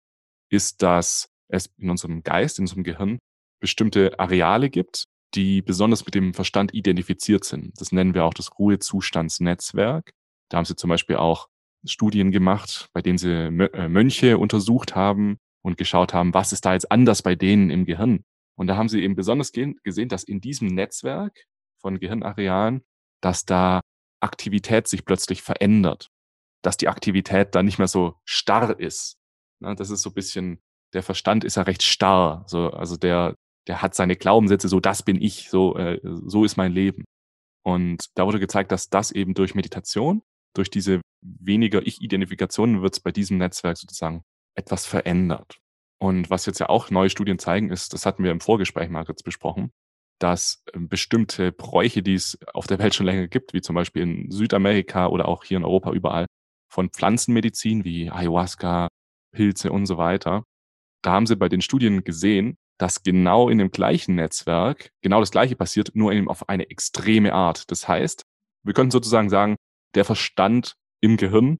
ist, dass es in unserem Geist, in unserem Gehirn bestimmte Areale gibt, die besonders mit dem Verstand identifiziert sind. Das nennen wir auch das Ruhezustandsnetzwerk. Da haben sie zum Beispiel auch Studien gemacht, bei denen sie äh, Mönche untersucht haben und geschaut haben, was ist da jetzt anders bei denen im Gehirn. Und da haben sie eben besonders gesehen, dass in diesem Netzwerk von Gehirnarealen, dass da Aktivität sich plötzlich verändert. Dass die Aktivität da nicht mehr so starr ist. Das ist so ein bisschen der Verstand ist ja recht starr. So, also der, der hat seine Glaubenssätze, so das bin ich, so, äh, so ist mein Leben. Und da wurde gezeigt, dass das eben durch Meditation, durch diese weniger Ich-Identifikationen wird es bei diesem Netzwerk sozusagen etwas verändert. Und was jetzt ja auch neue Studien zeigen, ist, das hatten wir im Vorgespräch mal kurz besprochen, dass ähm, bestimmte Bräuche, die es auf der Welt schon länger gibt, wie zum Beispiel in Südamerika oder auch hier in Europa überall, von Pflanzenmedizin wie Ayahuasca, Pilze und so weiter, da haben sie bei den Studien gesehen, dass genau in dem gleichen Netzwerk genau das Gleiche passiert, nur eben auf eine extreme Art. Das heißt, wir könnten sozusagen sagen, der Verstand im Gehirn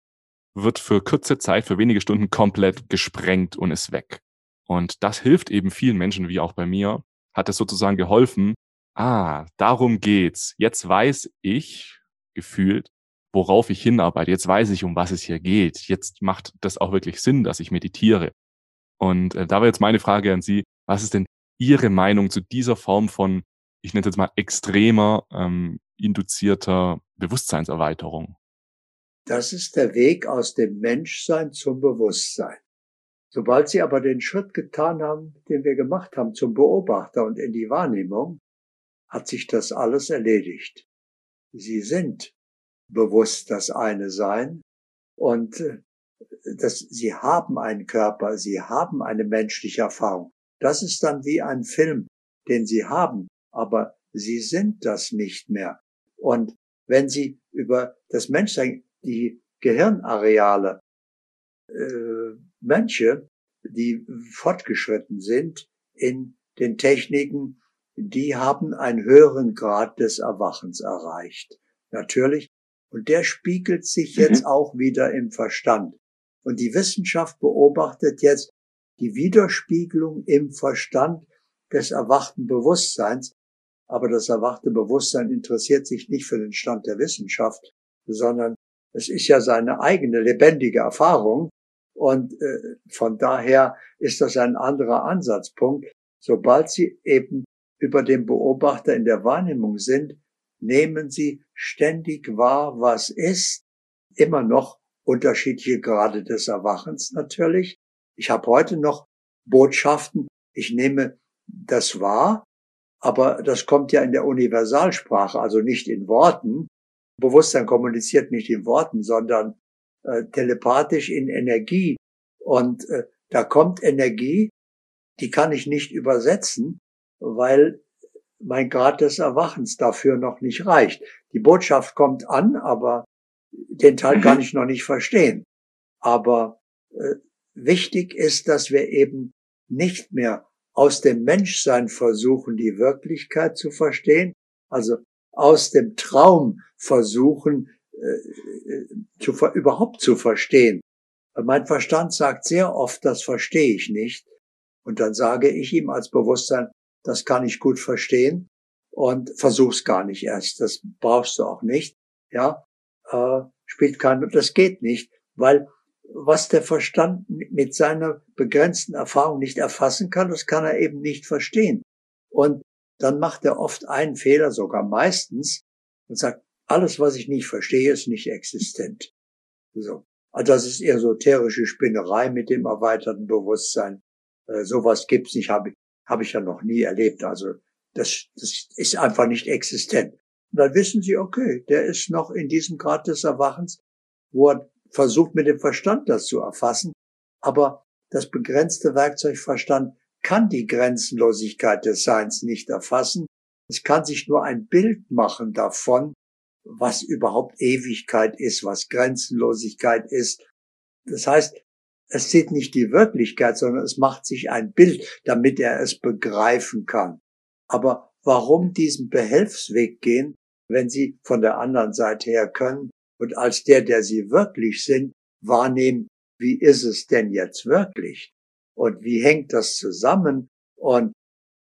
wird für kurze Zeit, für wenige Stunden komplett gesprengt und ist weg. Und das hilft eben vielen Menschen, wie auch bei mir, hat es sozusagen geholfen, ah, darum geht's. Jetzt weiß ich, gefühlt, worauf ich hinarbeite. Jetzt weiß ich, um was es hier geht. Jetzt macht das auch wirklich Sinn, dass ich meditiere. Und äh, da wäre jetzt meine Frage an Sie, was ist denn Ihre Meinung zu dieser Form von, ich nenne es jetzt mal extremer, ähm, induzierter Bewusstseinserweiterung? Das ist der Weg aus dem Menschsein zum Bewusstsein. Sobald Sie aber den Schritt getan haben, den wir gemacht haben, zum Beobachter und in die Wahrnehmung, hat sich das alles erledigt. Sie sind bewusst das eine Sein und äh, dass sie haben einen Körper, sie haben eine menschliche Erfahrung. Das ist dann wie ein Film, den sie haben, aber sie sind das nicht mehr. Und wenn sie über das Menschsein, die Gehirnareale, äh, Mönche, die fortgeschritten sind in den Techniken, die haben einen höheren Grad des Erwachens erreicht. Natürlich. Und der spiegelt sich jetzt mhm. auch wieder im Verstand. Und die Wissenschaft beobachtet jetzt die Widerspiegelung im Verstand des erwachten Bewusstseins. Aber das erwachte Bewusstsein interessiert sich nicht für den Stand der Wissenschaft, sondern es ist ja seine eigene lebendige Erfahrung. Und äh, von daher ist das ein anderer Ansatzpunkt. Sobald Sie eben über den Beobachter in der Wahrnehmung sind, nehmen Sie ständig wahr, was ist immer noch unterschiedliche Grade des Erwachens natürlich. Ich habe heute noch Botschaften, ich nehme das wahr, aber das kommt ja in der Universalsprache, also nicht in Worten. Bewusstsein kommuniziert nicht in Worten, sondern äh, telepathisch in Energie. Und äh, da kommt Energie, die kann ich nicht übersetzen, weil mein Grad des Erwachens dafür noch nicht reicht. Die Botschaft kommt an, aber den Teil kann ich noch nicht verstehen. Aber äh, wichtig ist, dass wir eben nicht mehr aus dem Menschsein versuchen, die Wirklichkeit zu verstehen, also aus dem Traum versuchen, äh, zu, überhaupt zu verstehen. Mein Verstand sagt sehr oft, das verstehe ich nicht. Und dann sage ich ihm als Bewusstsein, das kann ich gut verstehen und versuch's gar nicht erst. Das brauchst du auch nicht. Ja, äh, spielt keine, das geht nicht, weil was der Verstand mit seiner begrenzten Erfahrung nicht erfassen kann, das kann er eben nicht verstehen. Und dann macht er oft einen Fehler, sogar meistens, und sagt, alles, was ich nicht verstehe, ist nicht existent. So. Also das ist esoterische Spinnerei mit dem erweiterten Bewusstsein. Äh, sowas gibt's nicht, habe ich, hab ich ja noch nie erlebt. Also das, das ist einfach nicht existent. Und dann wissen Sie, okay, der ist noch in diesem Grad des Erwachens, wo er versucht mit dem Verstand das zu erfassen. Aber das begrenzte Werkzeug Verstand kann die Grenzenlosigkeit des Seins nicht erfassen. Es kann sich nur ein Bild machen davon, was überhaupt Ewigkeit ist, was Grenzenlosigkeit ist. Das heißt, es sieht nicht die Wirklichkeit, sondern es macht sich ein Bild, damit er es begreifen kann. Aber warum diesen Behelfsweg gehen, wenn Sie von der anderen Seite her können und als der, der Sie wirklich sind, wahrnehmen, wie ist es denn jetzt wirklich? Und wie hängt das zusammen? Und,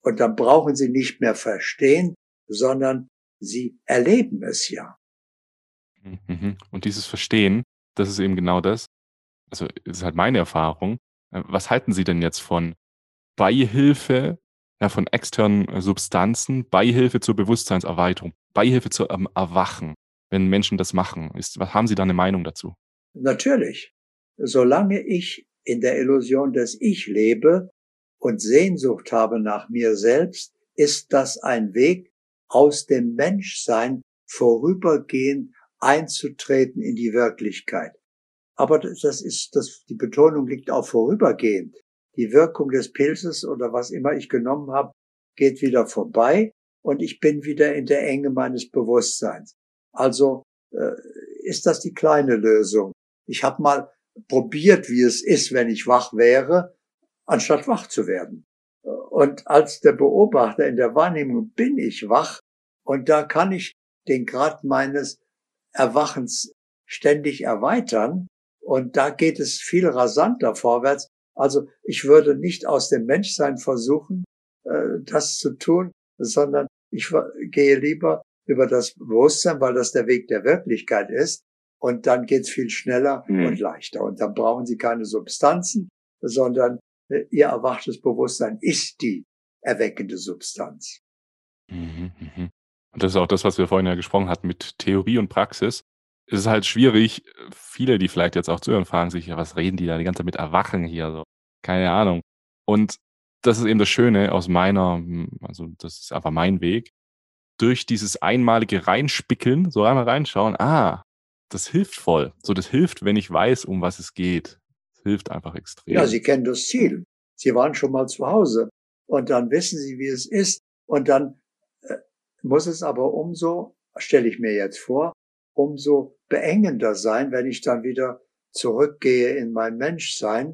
und dann brauchen Sie nicht mehr verstehen, sondern Sie erleben es ja. Mhm. Und dieses Verstehen, das ist eben genau das. Also, das ist halt meine Erfahrung. Äh, was halten Sie denn jetzt von Beihilfe, ja, von externen äh, Substanzen, Beihilfe zur Bewusstseinserweiterung, Beihilfe zu ähm, Erwachen, wenn Menschen das machen? Ist, was haben Sie da eine Meinung dazu? Natürlich. Solange ich in der Illusion des Ich lebe und Sehnsucht habe nach mir selbst, ist das ein Weg aus dem Menschsein vorübergehend einzutreten in die Wirklichkeit. Aber das ist, das, die Betonung liegt auch vorübergehend. Die Wirkung des Pilzes oder was immer ich genommen habe, geht wieder vorbei und ich bin wieder in der Enge meines Bewusstseins. Also äh, ist das die kleine Lösung. Ich habe mal probiert, wie es ist, wenn ich wach wäre, anstatt wach zu werden. Und als der Beobachter in der Wahrnehmung bin ich wach und da kann ich den Grad meines Erwachens ständig erweitern und da geht es viel rasanter vorwärts. Also ich würde nicht aus dem Menschsein versuchen, äh, das zu tun, sondern ich gehe lieber über das Bewusstsein, weil das der Weg der Wirklichkeit ist. Und dann geht's viel schneller mhm. und leichter. Und dann brauchen Sie keine Substanzen, sondern äh, Ihr erwachtes Bewusstsein ist die erweckende Substanz. Mhm, mhm. Und das ist auch das, was wir vorhin ja gesprochen hatten mit Theorie und Praxis. Es ist halt schwierig. Viele, die vielleicht jetzt auch zuhören, fragen sich, ja, was reden die da die ganze Zeit mit Erwachen hier? So, keine Ahnung. Und das ist eben das Schöne aus meiner, also das ist einfach mein Weg. Durch dieses einmalige Reinspickeln, so einmal reinschauen, ah, das hilft voll. So, das hilft, wenn ich weiß, um was es geht. Das hilft einfach extrem. Ja, Sie kennen das Ziel. Sie waren schon mal zu Hause. Und dann wissen Sie, wie es ist. Und dann muss es aber umso, stelle ich mir jetzt vor, umso beengender sein, wenn ich dann wieder zurückgehe in mein Menschsein,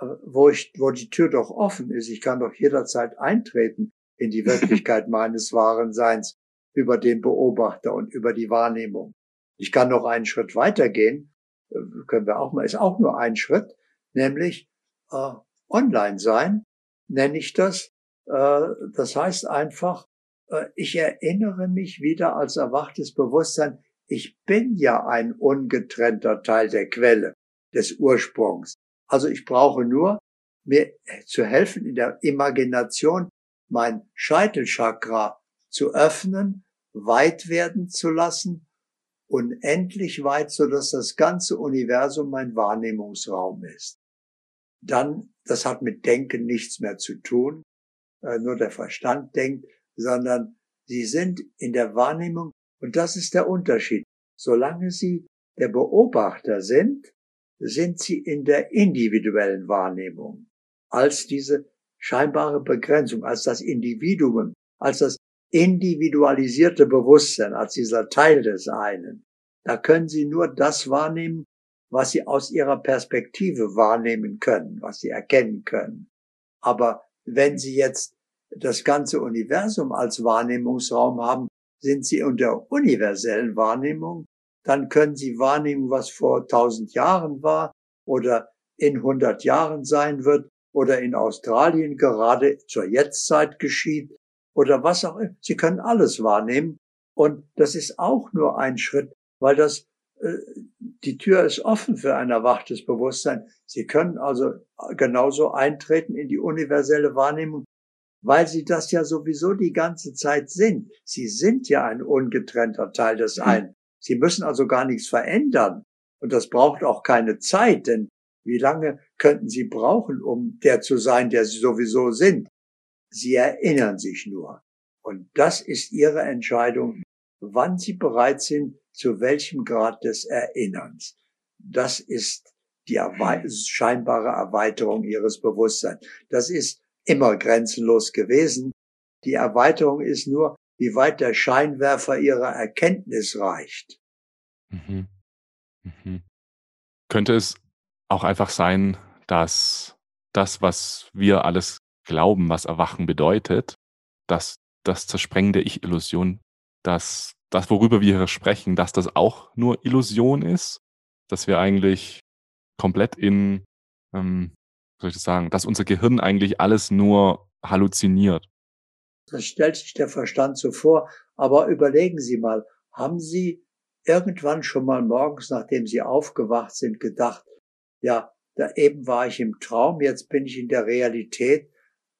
äh, wo ich, wo die Tür doch offen ist. Ich kann doch jederzeit eintreten in die Wirklichkeit meines wahren Seins über den Beobachter und über die Wahrnehmung. Ich kann noch einen Schritt weitergehen, äh, können wir auch mal, ist auch nur ein Schritt, nämlich äh, online sein, nenne ich das. Äh, das heißt einfach, äh, ich erinnere mich wieder als erwachtes Bewusstsein, ich bin ja ein ungetrennter Teil der Quelle, des Ursprungs. Also ich brauche nur, mir zu helfen, in der Imagination mein Scheitelchakra zu öffnen, weit werden zu lassen unendlich weit, so dass das ganze Universum mein Wahrnehmungsraum ist. Dann, das hat mit Denken nichts mehr zu tun, äh, nur der Verstand denkt, sondern sie sind in der Wahrnehmung, und das ist der Unterschied. Solange sie der Beobachter sind, sind sie in der individuellen Wahrnehmung als diese scheinbare Begrenzung, als das Individuum, als das individualisierte Bewusstsein, als dieser Teil des einen. Da können Sie nur das wahrnehmen, was Sie aus Ihrer Perspektive wahrnehmen können, was Sie erkennen können. Aber wenn Sie jetzt das ganze Universum als Wahrnehmungsraum haben, sind Sie unter universellen Wahrnehmung, dann können Sie wahrnehmen, was vor tausend Jahren war oder in hundert Jahren sein wird oder in Australien gerade zur Jetztzeit geschieht oder was auch immer. Sie können alles wahrnehmen und das ist auch nur ein Schritt, weil das äh, die Tür ist offen für ein erwachtes Bewusstsein. Sie können also genauso eintreten in die universelle Wahrnehmung, weil sie das ja sowieso die ganze Zeit sind. Sie sind ja ein ungetrennter Teil des einen. Sie müssen also gar nichts verändern. Und das braucht auch keine Zeit, denn wie lange könnten Sie brauchen, um der zu sein, der Sie sowieso sind? Sie erinnern sich nur. Und das ist Ihre Entscheidung, wann Sie bereit sind, zu welchem Grad des Erinnerns. Das ist die scheinbare Erweiterung Ihres Bewusstseins. Das ist immer grenzenlos gewesen. Die Erweiterung ist nur, wie weit der Scheinwerfer Ihrer Erkenntnis reicht. Mhm. Mhm. Könnte es auch einfach sein, dass das, was wir alles glauben, was Erwachen bedeutet, dass das Zersprengen der Ich-Illusion, dass das, worüber wir hier sprechen, dass das auch nur Illusion ist, dass wir eigentlich komplett in, ähm, soll ich das sagen, dass unser Gehirn eigentlich alles nur halluziniert. Das stellt sich der Verstand so vor. Aber überlegen Sie mal, haben Sie irgendwann schon mal morgens, nachdem Sie aufgewacht sind, gedacht, ja, da eben war ich im Traum, jetzt bin ich in der Realität,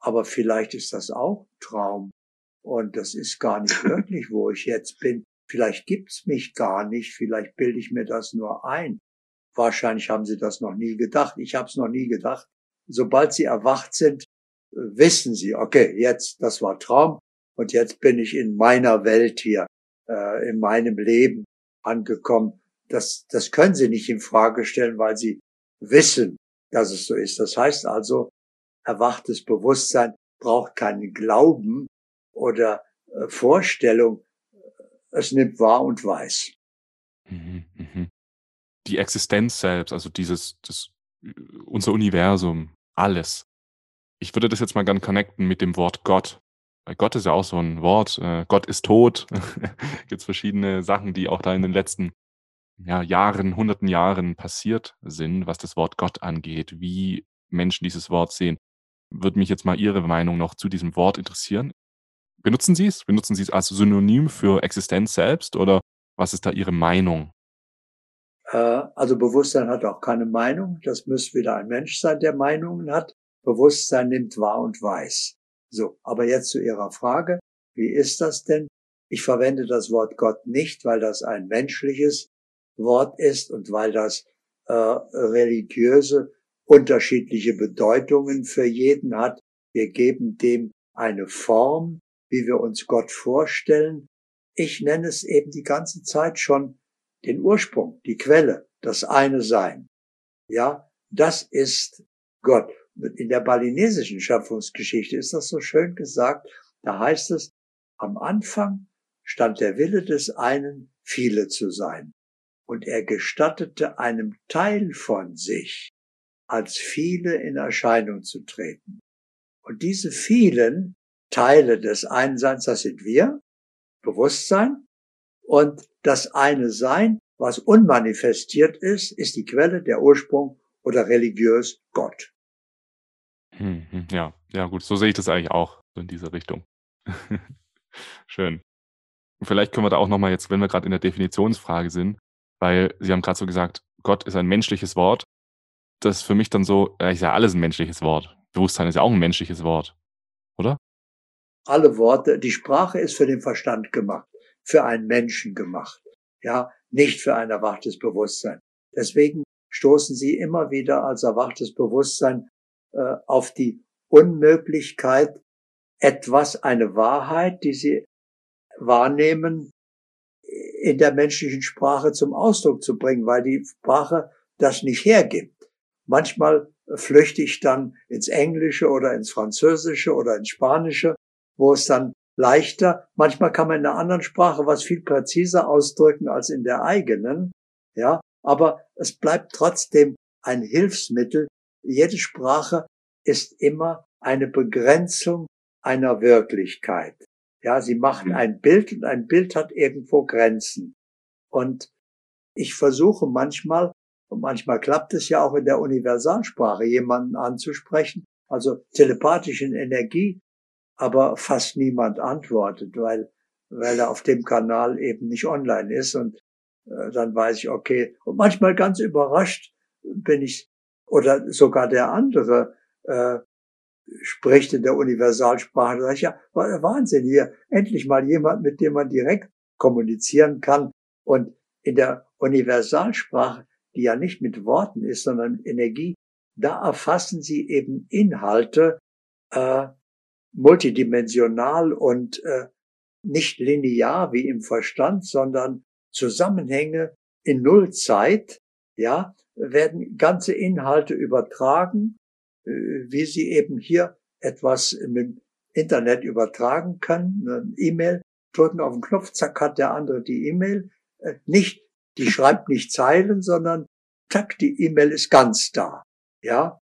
aber vielleicht ist das auch Traum. Und das ist gar nicht wirklich, wo ich jetzt bin. Vielleicht gibt's mich gar nicht, vielleicht bilde ich mir das nur ein. Wahrscheinlich haben Sie das noch nie gedacht. Ich habe es noch nie gedacht. Sobald Sie erwacht sind, wissen Sie, okay, jetzt, das war Traum und jetzt bin ich in meiner Welt hier, äh, in meinem Leben angekommen. Das, das können Sie nicht in Frage stellen, weil Sie wissen, dass es so ist. Das heißt also, erwachtes Bewusstsein braucht keinen Glauben oder äh, Vorstellung. Es nimmt wahr und weiß. Mhm, mhm. Die Existenz selbst, also dieses, das, unser Universum, alles. Ich würde das jetzt mal gerne connecten mit dem Wort Gott. Weil Gott ist ja auch so ein Wort. Äh, Gott ist tot. Gibt es verschiedene Sachen, die auch da in den letzten ja, Jahren, hunderten Jahren passiert sind, was das Wort Gott angeht, wie Menschen dieses Wort sehen. Würde mich jetzt mal Ihre Meinung noch zu diesem Wort interessieren. Benutzen Sie es? Benutzen Sie es als Synonym für Existenz selbst oder was ist da Ihre Meinung? Äh, also Bewusstsein hat auch keine Meinung. Das müsste wieder ein Mensch sein, der Meinungen hat. Bewusstsein nimmt wahr und weiß. So, aber jetzt zu Ihrer Frage. Wie ist das denn? Ich verwende das Wort Gott nicht, weil das ein menschliches Wort ist und weil das äh, religiöse unterschiedliche Bedeutungen für jeden hat. Wir geben dem eine Form, wie wir uns Gott vorstellen. Ich nenne es eben die ganze Zeit schon den Ursprung, die Quelle, das eine Sein. Ja, das ist Gott. In der balinesischen Schöpfungsgeschichte ist das so schön gesagt. Da heißt es, am Anfang stand der Wille des einen, viele zu sein und er gestattete einem Teil von sich, als viele in Erscheinung zu treten. Und diese vielen Teile des Einseins, das sind wir, Bewusstsein, und das eine Sein, was unmanifestiert ist, ist die Quelle, der Ursprung oder religiös Gott. Hm, hm, ja, ja gut, so sehe ich das eigentlich auch in diese Richtung. Schön. Vielleicht können wir da auch nochmal jetzt, wenn wir gerade in der Definitionsfrage sind, weil Sie haben gerade so gesagt, Gott ist ein menschliches Wort. Das ist für mich dann so, ja, ist ja alles ein menschliches Wort. Bewusstsein ist ja auch ein menschliches Wort, oder? Alle Worte, die Sprache ist für den Verstand gemacht, für einen Menschen gemacht. Ja, nicht für ein erwachtes Bewusstsein. Deswegen stoßen sie immer wieder als erwachtes Bewusstsein äh, auf die Unmöglichkeit, etwas, eine Wahrheit, die sie wahrnehmen, in der menschlichen Sprache zum Ausdruck zu bringen, weil die Sprache das nicht hergibt. Manchmal flüchte ich dann ins Englische oder ins Französische oder ins Spanische, wo es dann leichter, manchmal kann man in einer anderen Sprache was viel präziser ausdrücken als in der eigenen, ja, aber es bleibt trotzdem ein Hilfsmittel. Jede Sprache ist immer eine Begrenzung einer Wirklichkeit. Ja, sie machen mhm. ein Bild und ein Bild hat irgendwo Grenzen. Und ich versuche manchmal, und manchmal klappt es ja auch in der Universalsprache, jemanden anzusprechen, also telepathischen Energie, aber fast niemand antwortet, weil, weil er auf dem Kanal eben nicht online ist und äh, dann weiß ich, okay, und manchmal ganz überrascht bin ich, oder sogar der andere, äh, spricht in der Universalsprache. Da sage ich, ja, Wahnsinn hier. Endlich mal jemand, mit dem man direkt kommunizieren kann. Und in der Universalsprache, die ja nicht mit Worten ist, sondern Energie, da erfassen sie eben Inhalte äh, multidimensional und äh, nicht linear wie im Verstand, sondern Zusammenhänge in Nullzeit, ja, werden ganze Inhalte übertragen wie Sie eben hier etwas im Internet übertragen können, eine E-Mail, drücken auf den Knopf, zack, hat der andere die E-Mail. Äh, nicht, die schreibt nicht Zeilen, sondern zack, die E-Mail ist ganz da. Ja.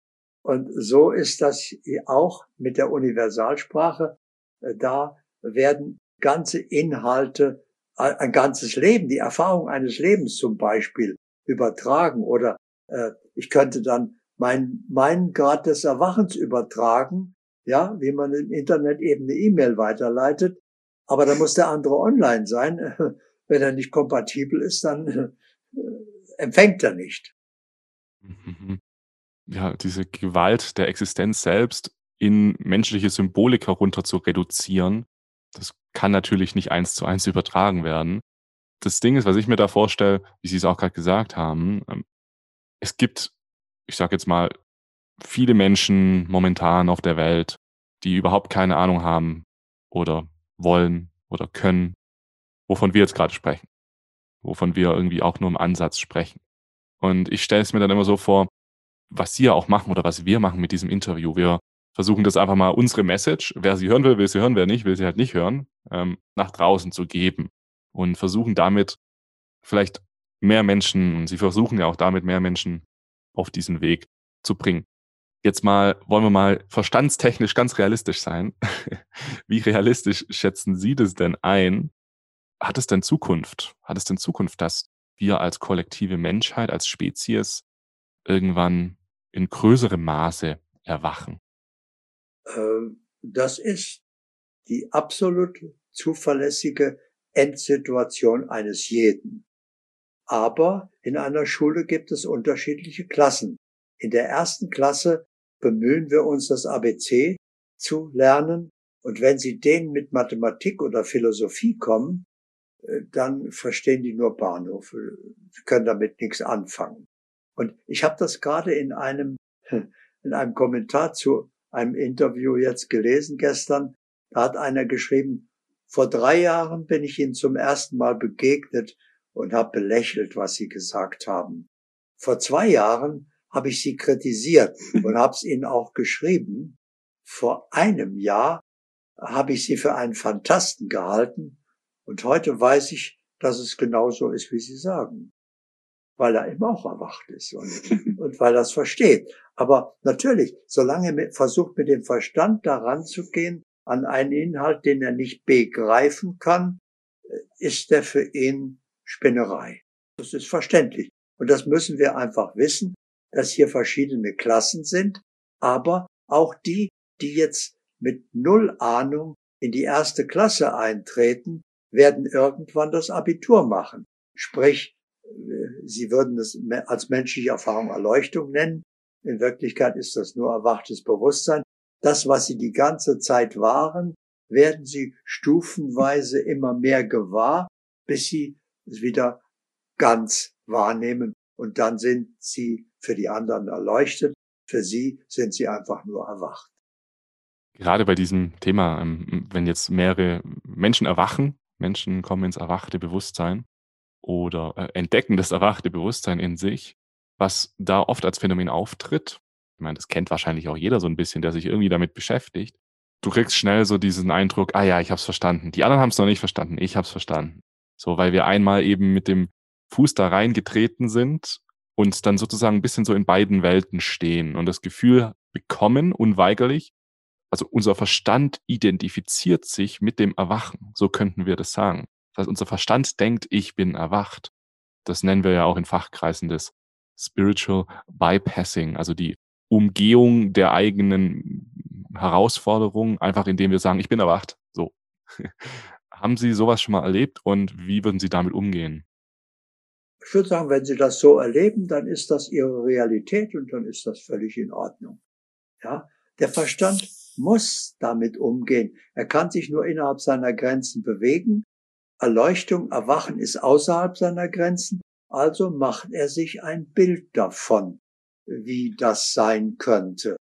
Und so ist das auch mit der Universalsprache. Äh, da werden ganze Inhalte, ein ganzes Leben, die Erfahrung eines Lebens zum Beispiel übertragen oder äh, ich könnte dann mein, mein Grad des Erwachens übertragen, ja, wie man im Internet eben eine E-Mail weiterleitet. Aber da muss der andere online sein. Wenn er nicht kompatibel ist, dann äh, empfängt er nicht. Ja, diese Gewalt der Existenz selbst in menschliche Symbolik herunter zu reduzieren, das kann natürlich nicht eins zu eins übertragen werden. Das Ding ist, was ich mir da vorstelle, wie Sie es auch gerade gesagt haben, ähm, es gibt ich sage jetzt mal, viele Menschen momentan auf der Welt, die überhaupt keine Ahnung haben oder wollen oder können, wovon wir jetzt gerade sprechen, wovon wir irgendwie auch nur im Ansatz sprechen. Und ich stelle es mir dann immer so vor, was Sie ja auch machen oder was wir machen mit diesem Interview. Wir versuchen das einfach mal unsere Message, wer sie hören will, will sie hören, wer nicht, will sie halt nicht hören, ähm, nach draußen zu geben und versuchen damit vielleicht mehr Menschen, und sie versuchen ja auch damit mehr Menschen auf diesen Weg zu bringen. Jetzt mal, wollen wir mal verstandstechnisch ganz realistisch sein. Wie realistisch schätzen Sie das denn ein? Hat es denn Zukunft? Hat es denn Zukunft, dass wir als kollektive Menschheit, als Spezies irgendwann in größerem Maße erwachen? Ähm, das ist die absolut zuverlässige Endsituation eines jeden. Aber in einer Schule gibt es unterschiedliche Klassen. In der ersten Klasse bemühen wir uns, das ABC zu lernen. Und wenn Sie denen mit Mathematik oder Philosophie kommen, äh, dann verstehen die nur Bahnhof, Sie können damit nichts anfangen. Und ich habe das gerade in einem, in einem Kommentar zu einem Interview jetzt gelesen gestern. Da hat einer geschrieben, vor drei Jahren bin ich Ihnen zum ersten Mal begegnet und habe belächelt, was sie gesagt haben. Vor zwei Jahren habe ich sie kritisiert und habe es ihnen auch geschrieben. Vor einem Jahr habe ich sie für einen Fantasten gehalten und heute weiß ich, dass es genauso ist, wie sie sagen. Weil er eben auch erwacht ist und, und weil er es versteht. Aber natürlich, solange er versucht mit dem Verstand daran zu gehen, an einen Inhalt, den er nicht begreifen kann, ist er für ihn Spinnerei. Das ist verständlich. Und das müssen wir einfach wissen, dass hier verschiedene Klassen sind, aber auch die, die jetzt mit null Ahnung in die erste Klasse eintreten, werden irgendwann das Abitur machen. Sprich, äh, sie würden es als menschliche Erfahrung Erleuchtung nennen. In Wirklichkeit ist das nur erwachtes Bewusstsein. Das, was sie die ganze Zeit waren, werden sie stufenweise immer mehr gewahr, bis sie wieder ganz wahrnehmen und dann sind sie für die anderen erleuchtet, für sie sind sie einfach nur erwacht. Gerade bei diesem Thema, ähm, wenn jetzt mehrere Menschen erwachen, Menschen kommen ins erwachte Bewusstsein oder äh, entdecken das erwachte Bewusstsein in sich, was da oft als Phänomen auftritt. Ich meine, das kennt wahrscheinlich auch jeder so ein bisschen, der sich irgendwie damit beschäftigt. Du kriegst schnell so diesen Eindruck, ah ja, ich hab's verstanden. Die anderen haben es noch nicht verstanden, ich hab's verstanden. So, weil wir einmal eben mit dem Fuß da reingetreten sind und dann sozusagen ein bisschen so in beiden Welten stehen und das Gefühl bekommen, unweigerlich, also unser Verstand identifiziert sich mit dem Erwachen, so könnten wir das sagen. Das heißt, unser Verstand denkt, ich bin erwacht. Das nennen wir ja auch in Fachkreisen das Spiritual Bypassing, also die Umgehung der eigenen Herausforderungen, einfach indem wir sagen, ich bin erwacht. So. Haben Sie sowas schon mal erlebt und wie würden Sie damit umgehen? Ich würde sagen, wenn Sie das so erleben, dann ist das Ihre Realität und dann ist das völlig in Ordnung. Ja, der Verstand muss damit umgehen. Er kann sich nur innerhalb seiner Grenzen bewegen. Erleuchtung, Erwachen ist außerhalb seiner Grenzen. Also macht er sich ein Bild davon, wie das sein könnte.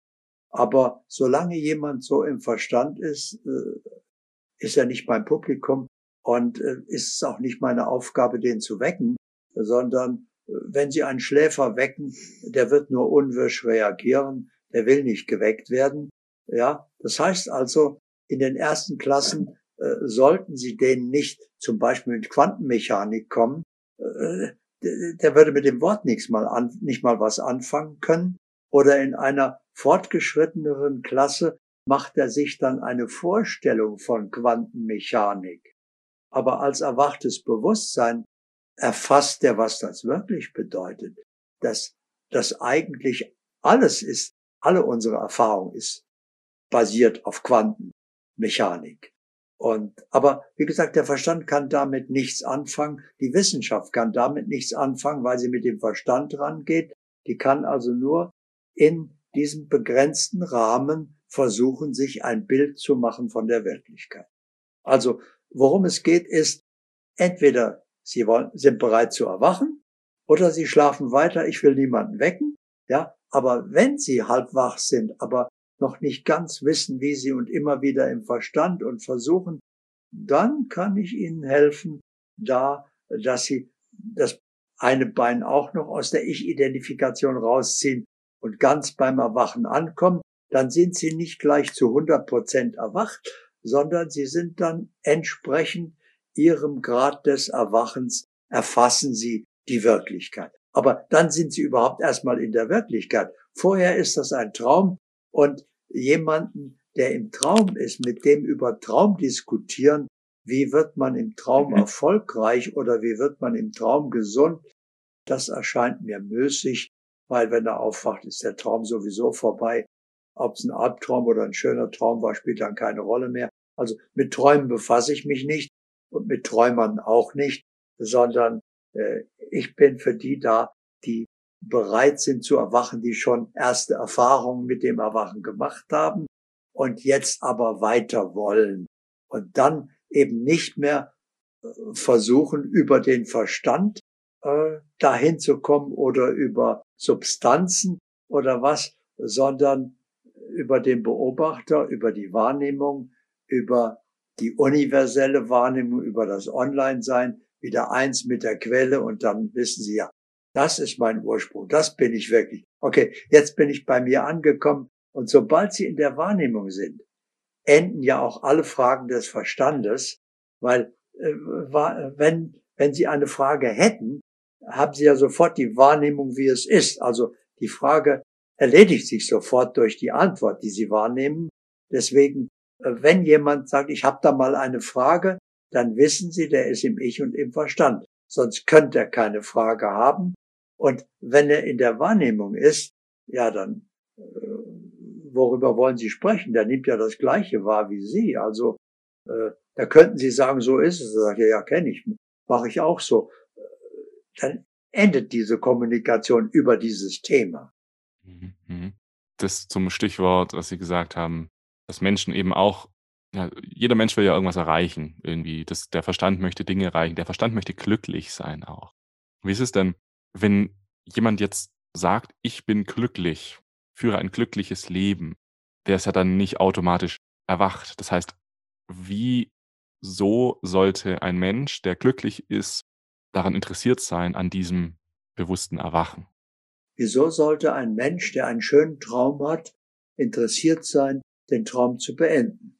Aber solange jemand so im Verstand ist, äh, ist er nicht mein Publikum und äh, ist es auch nicht meine Aufgabe, den zu wecken, sondern äh, wenn Sie einen Schläfer wecken, der wird nur unwirsch reagieren, der will nicht geweckt werden. Ja, das heißt also, in den ersten Klassen äh, sollten Sie denen nicht zum Beispiel mit Quantenmechanik kommen. Äh, der würde mit dem Wort nichts mal an, nicht mal was anfangen können. Oder in einer fortgeschritteneren Klasse macht er sich dann eine Vorstellung von Quantenmechanik. Aber als erwachtes Bewusstsein erfasst er, was das wirklich bedeutet. Dass das eigentlich alles ist, alle unsere Erfahrung ist basiert auf Quantenmechanik. Und, aber wie gesagt, der Verstand kann damit nichts anfangen. Die Wissenschaft kann damit nichts anfangen, weil sie mit dem Verstand rangeht. Die kann also nur in diesem begrenzten Rahmen versuchen, sich ein Bild zu machen von der Wirklichkeit. Also, worum es geht, ist, entweder Sie wollen, sind bereit zu erwachen oder Sie schlafen weiter. Ich will niemanden wecken. Ja, aber wenn Sie halb wach sind, aber noch nicht ganz wissen, wie sie und immer wieder im Verstand und versuchen, dann kann ich ihnen helfen, da, dass sie das eine Bein auch noch aus der Ich-Identifikation rausziehen und ganz beim Erwachen ankommen, dann sind sie nicht gleich zu 100 Prozent erwacht, sondern sie sind dann entsprechend ihrem Grad des Erwachens erfassen sie die Wirklichkeit. Aber dann sind sie überhaupt erstmal in der Wirklichkeit. Vorher ist das ein Traum und jemanden, der im Traum ist, mit dem über Traum diskutieren, wie wird man im Traum mhm. erfolgreich oder wie wird man im Traum gesund, das erscheint mir müßig, weil wenn er aufwacht, ist der Traum sowieso vorbei. Ob es ein Albtraum oder ein schöner Traum war, spielt dann keine Rolle mehr. Also mit Träumen befasse ich mich nicht und mit Träumern auch nicht, sondern äh, ich bin für die da, die bereit sind zu erwachen, die schon erste Erfahrungen mit dem Erwachen gemacht haben und jetzt aber weiter wollen und dann eben nicht mehr äh, versuchen, über den Verstand äh, dahin zu kommen oder über Substanzen oder was, sondern über den Beobachter, über die Wahrnehmung, über die universelle Wahrnehmung, über das Online-Sein, wieder eins mit der Quelle und dann wissen Sie ja, das ist mein Ursprung. Das bin ich wirklich. Okay, jetzt bin ich bei mir angekommen. Und sobald Sie in der Wahrnehmung sind, enden ja auch alle Fragen des Verstandes, weil äh, wenn, wenn Sie eine Frage hätten, haben Sie ja sofort die Wahrnehmung, wie es ist. Also die Frage erledigt sich sofort durch die Antwort, die Sie wahrnehmen. Deswegen, äh, wenn jemand sagt, ich habe da mal eine Frage, dann wissen Sie, der ist im Ich und im Verstand. Sonst könnte er keine Frage haben, und wenn er in der Wahrnehmung ist, ja, dann äh, worüber wollen Sie sprechen? Der nimmt ja das Gleiche wahr wie Sie. Also äh, da könnten Sie sagen, so ist es. Er sagt, ja, ja, kenne ich, mache ich auch so. Dann endet diese Kommunikation über dieses Thema. Mhm, mhm. Das zum Stichwort, was Sie gesagt haben, dass Menschen eben auch, ja, jeder Mensch will ja irgendwas erreichen, irgendwie. Das, der Verstand möchte Dinge erreichen, der Verstand möchte glücklich sein auch. Wie ist es denn, wenn jemand jetzt sagt, ich bin glücklich, führe ein glückliches Leben, der ist ja dann nicht automatisch erwacht. Das heißt, wie so sollte ein Mensch, der glücklich ist, daran interessiert sein, an diesem bewussten Erwachen? Wieso sollte ein Mensch, der einen schönen Traum hat, interessiert sein, den Traum zu beenden?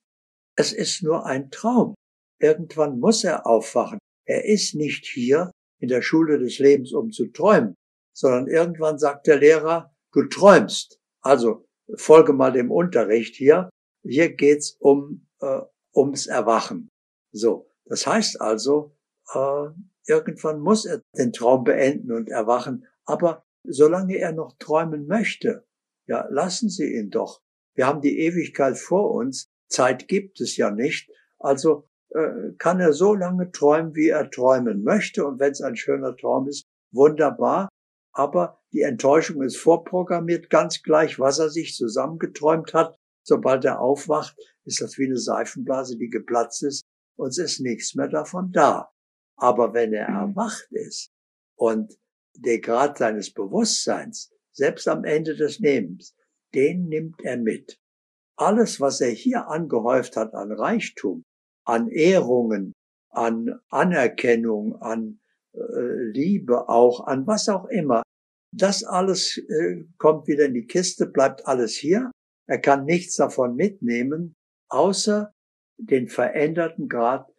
Es ist nur ein Traum. Irgendwann muss er aufwachen. Er ist nicht hier in der Schule des Lebens, um zu träumen, sondern irgendwann sagt der Lehrer, du träumst. Also folge mal dem Unterricht hier. Hier geht's um äh, ums Erwachen. So, das heißt also, äh, irgendwann muss er den Traum beenden und erwachen. Aber solange er noch träumen möchte, ja, lassen Sie ihn doch. Wir haben die Ewigkeit vor uns. Zeit gibt es ja nicht. Also äh, kann er so lange träumen, wie er träumen möchte. Und wenn es ein schöner Traum ist, wunderbar. Aber die Enttäuschung ist vorprogrammiert, ganz gleich, was er sich zusammengeträumt hat. Sobald er aufwacht, ist das wie eine Seifenblase, die geplatzt ist und es ist nichts mehr davon da. Aber wenn er mhm. erwacht ist und der Grad seines Bewusstseins, selbst am Ende des Lebens, den nimmt er mit. Alles, was er hier angehäuft hat an Reichtum, an Ehrungen, an Anerkennung, an äh, Liebe auch, an was auch immer, das alles äh, kommt wieder in die Kiste, bleibt alles hier. Er kann nichts davon mitnehmen, außer den veränderten Grad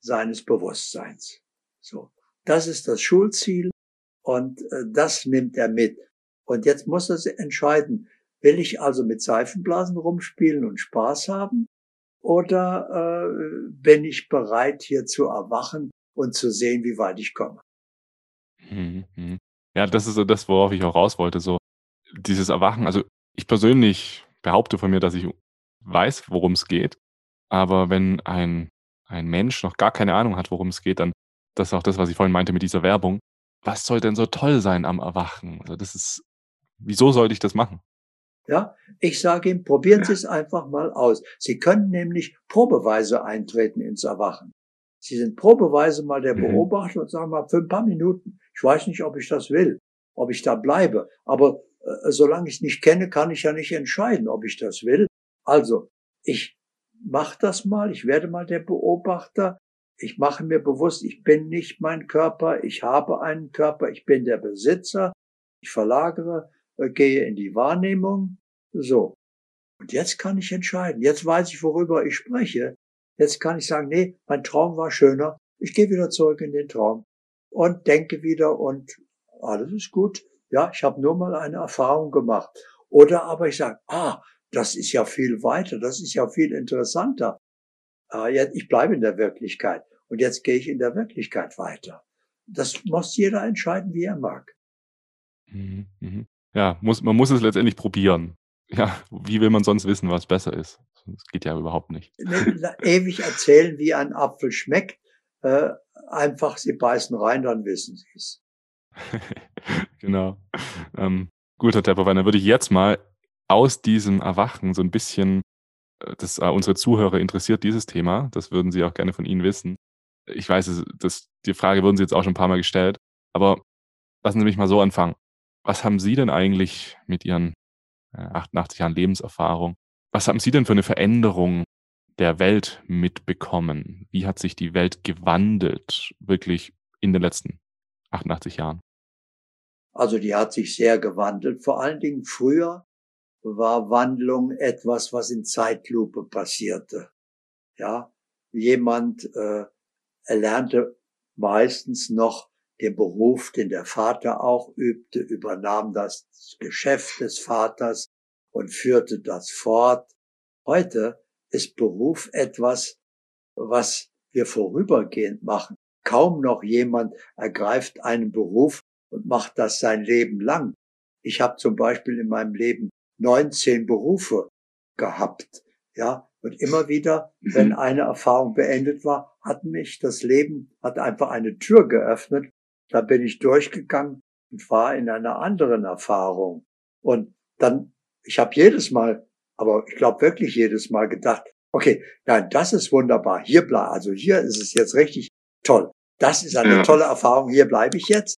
seines Bewusstseins. So. Das ist das Schulziel und äh, das nimmt er mit. Und jetzt muss er entscheiden, will ich also mit Seifenblasen rumspielen und Spaß haben oder äh, bin ich bereit, hier zu erwachen und zu sehen, wie weit ich komme? Mhm, mhm. Ja, das ist so das, worauf ich auch raus wollte. So dieses Erwachen. Also ich persönlich behaupte von mir, dass ich weiß, worum es geht. Aber wenn ein, ein Mensch noch gar keine Ahnung hat, worum es geht, dann das ist auch das, was ich vorhin meinte mit dieser Werbung. Was soll denn so toll sein am Erwachen? Also das ist, wieso sollte ich das machen? Ja, ich sage ihm, probieren Sie es einfach mal aus. Sie können nämlich probeweise eintreten ins Erwachen. Sie sind probeweise mal der mhm. Beobachter und sagen mal für ein paar Minuten. Ich weiß nicht, ob ich das will, ob ich da bleibe. Aber äh, solange ich es nicht kenne, kann ich ja nicht entscheiden, ob ich das will. Also, ich mache das mal. Ich werde mal der Beobachter. Ich mache mir bewusst, ich bin nicht mein Körper. Ich habe einen Körper. Ich bin der Besitzer. Ich verlagere äh, gehe in die Wahrnehmung. So. Und jetzt kann ich entscheiden. Jetzt weiß ich, worüber ich spreche. Jetzt kann ich sagen, nee, mein Traum war schöner. Ich gehe wieder zurück in den Traum und denke wieder und alles ist gut. Ja, ich habe nur mal eine Erfahrung gemacht. Oder aber ich sage, ah, das ist ja viel weiter, das ist ja viel interessanter. Jetzt, ich bleibe in der Wirklichkeit und jetzt gehe ich in der Wirklichkeit weiter. Das muss jeder entscheiden, wie er mag. Mhm, mhm. Ja, muss man muss es letztendlich probieren. Ja, wie will man sonst wissen, was besser ist? Das geht ja überhaupt nicht. Ewig erzählen, wie ein Apfel schmeckt. Äh, einfach, Sie beißen rein, dann wissen Sie es. genau. Ähm, gut, Herr Tepperwein, dann würde ich jetzt mal aus diesem Erwachen so ein bisschen, äh, das äh, unsere Zuhörer interessiert dieses Thema, das würden sie auch gerne von Ihnen wissen. Ich weiß, das, die Frage wurden Sie jetzt auch schon ein paar Mal gestellt, aber lassen Sie mich mal so anfangen. Was haben Sie denn eigentlich mit Ihren äh, 88 Jahren Lebenserfahrung was haben Sie denn für eine Veränderung der Welt mitbekommen? Wie hat sich die Welt gewandelt, wirklich in den letzten 88 Jahren? Also die hat sich sehr gewandelt. Vor allen Dingen früher war Wandlung etwas, was in Zeitlupe passierte. Ja, jemand äh, erlernte meistens noch den Beruf, den der Vater auch übte, übernahm das Geschäft des Vaters und führte das fort. Heute ist Beruf etwas, was wir vorübergehend machen. Kaum noch jemand ergreift einen Beruf und macht das sein Leben lang. Ich habe zum Beispiel in meinem Leben 19 Berufe gehabt, ja, und immer wieder, wenn mhm. eine Erfahrung beendet war, hat mich das Leben, hat einfach eine Tür geöffnet da bin ich durchgegangen und war in einer anderen Erfahrung. Und dann, ich habe jedes Mal, aber ich glaube wirklich jedes Mal gedacht, okay, nein, das ist wunderbar, hier bleib, also hier ist es jetzt richtig toll. Das ist eine ja. tolle Erfahrung, hier bleibe ich jetzt.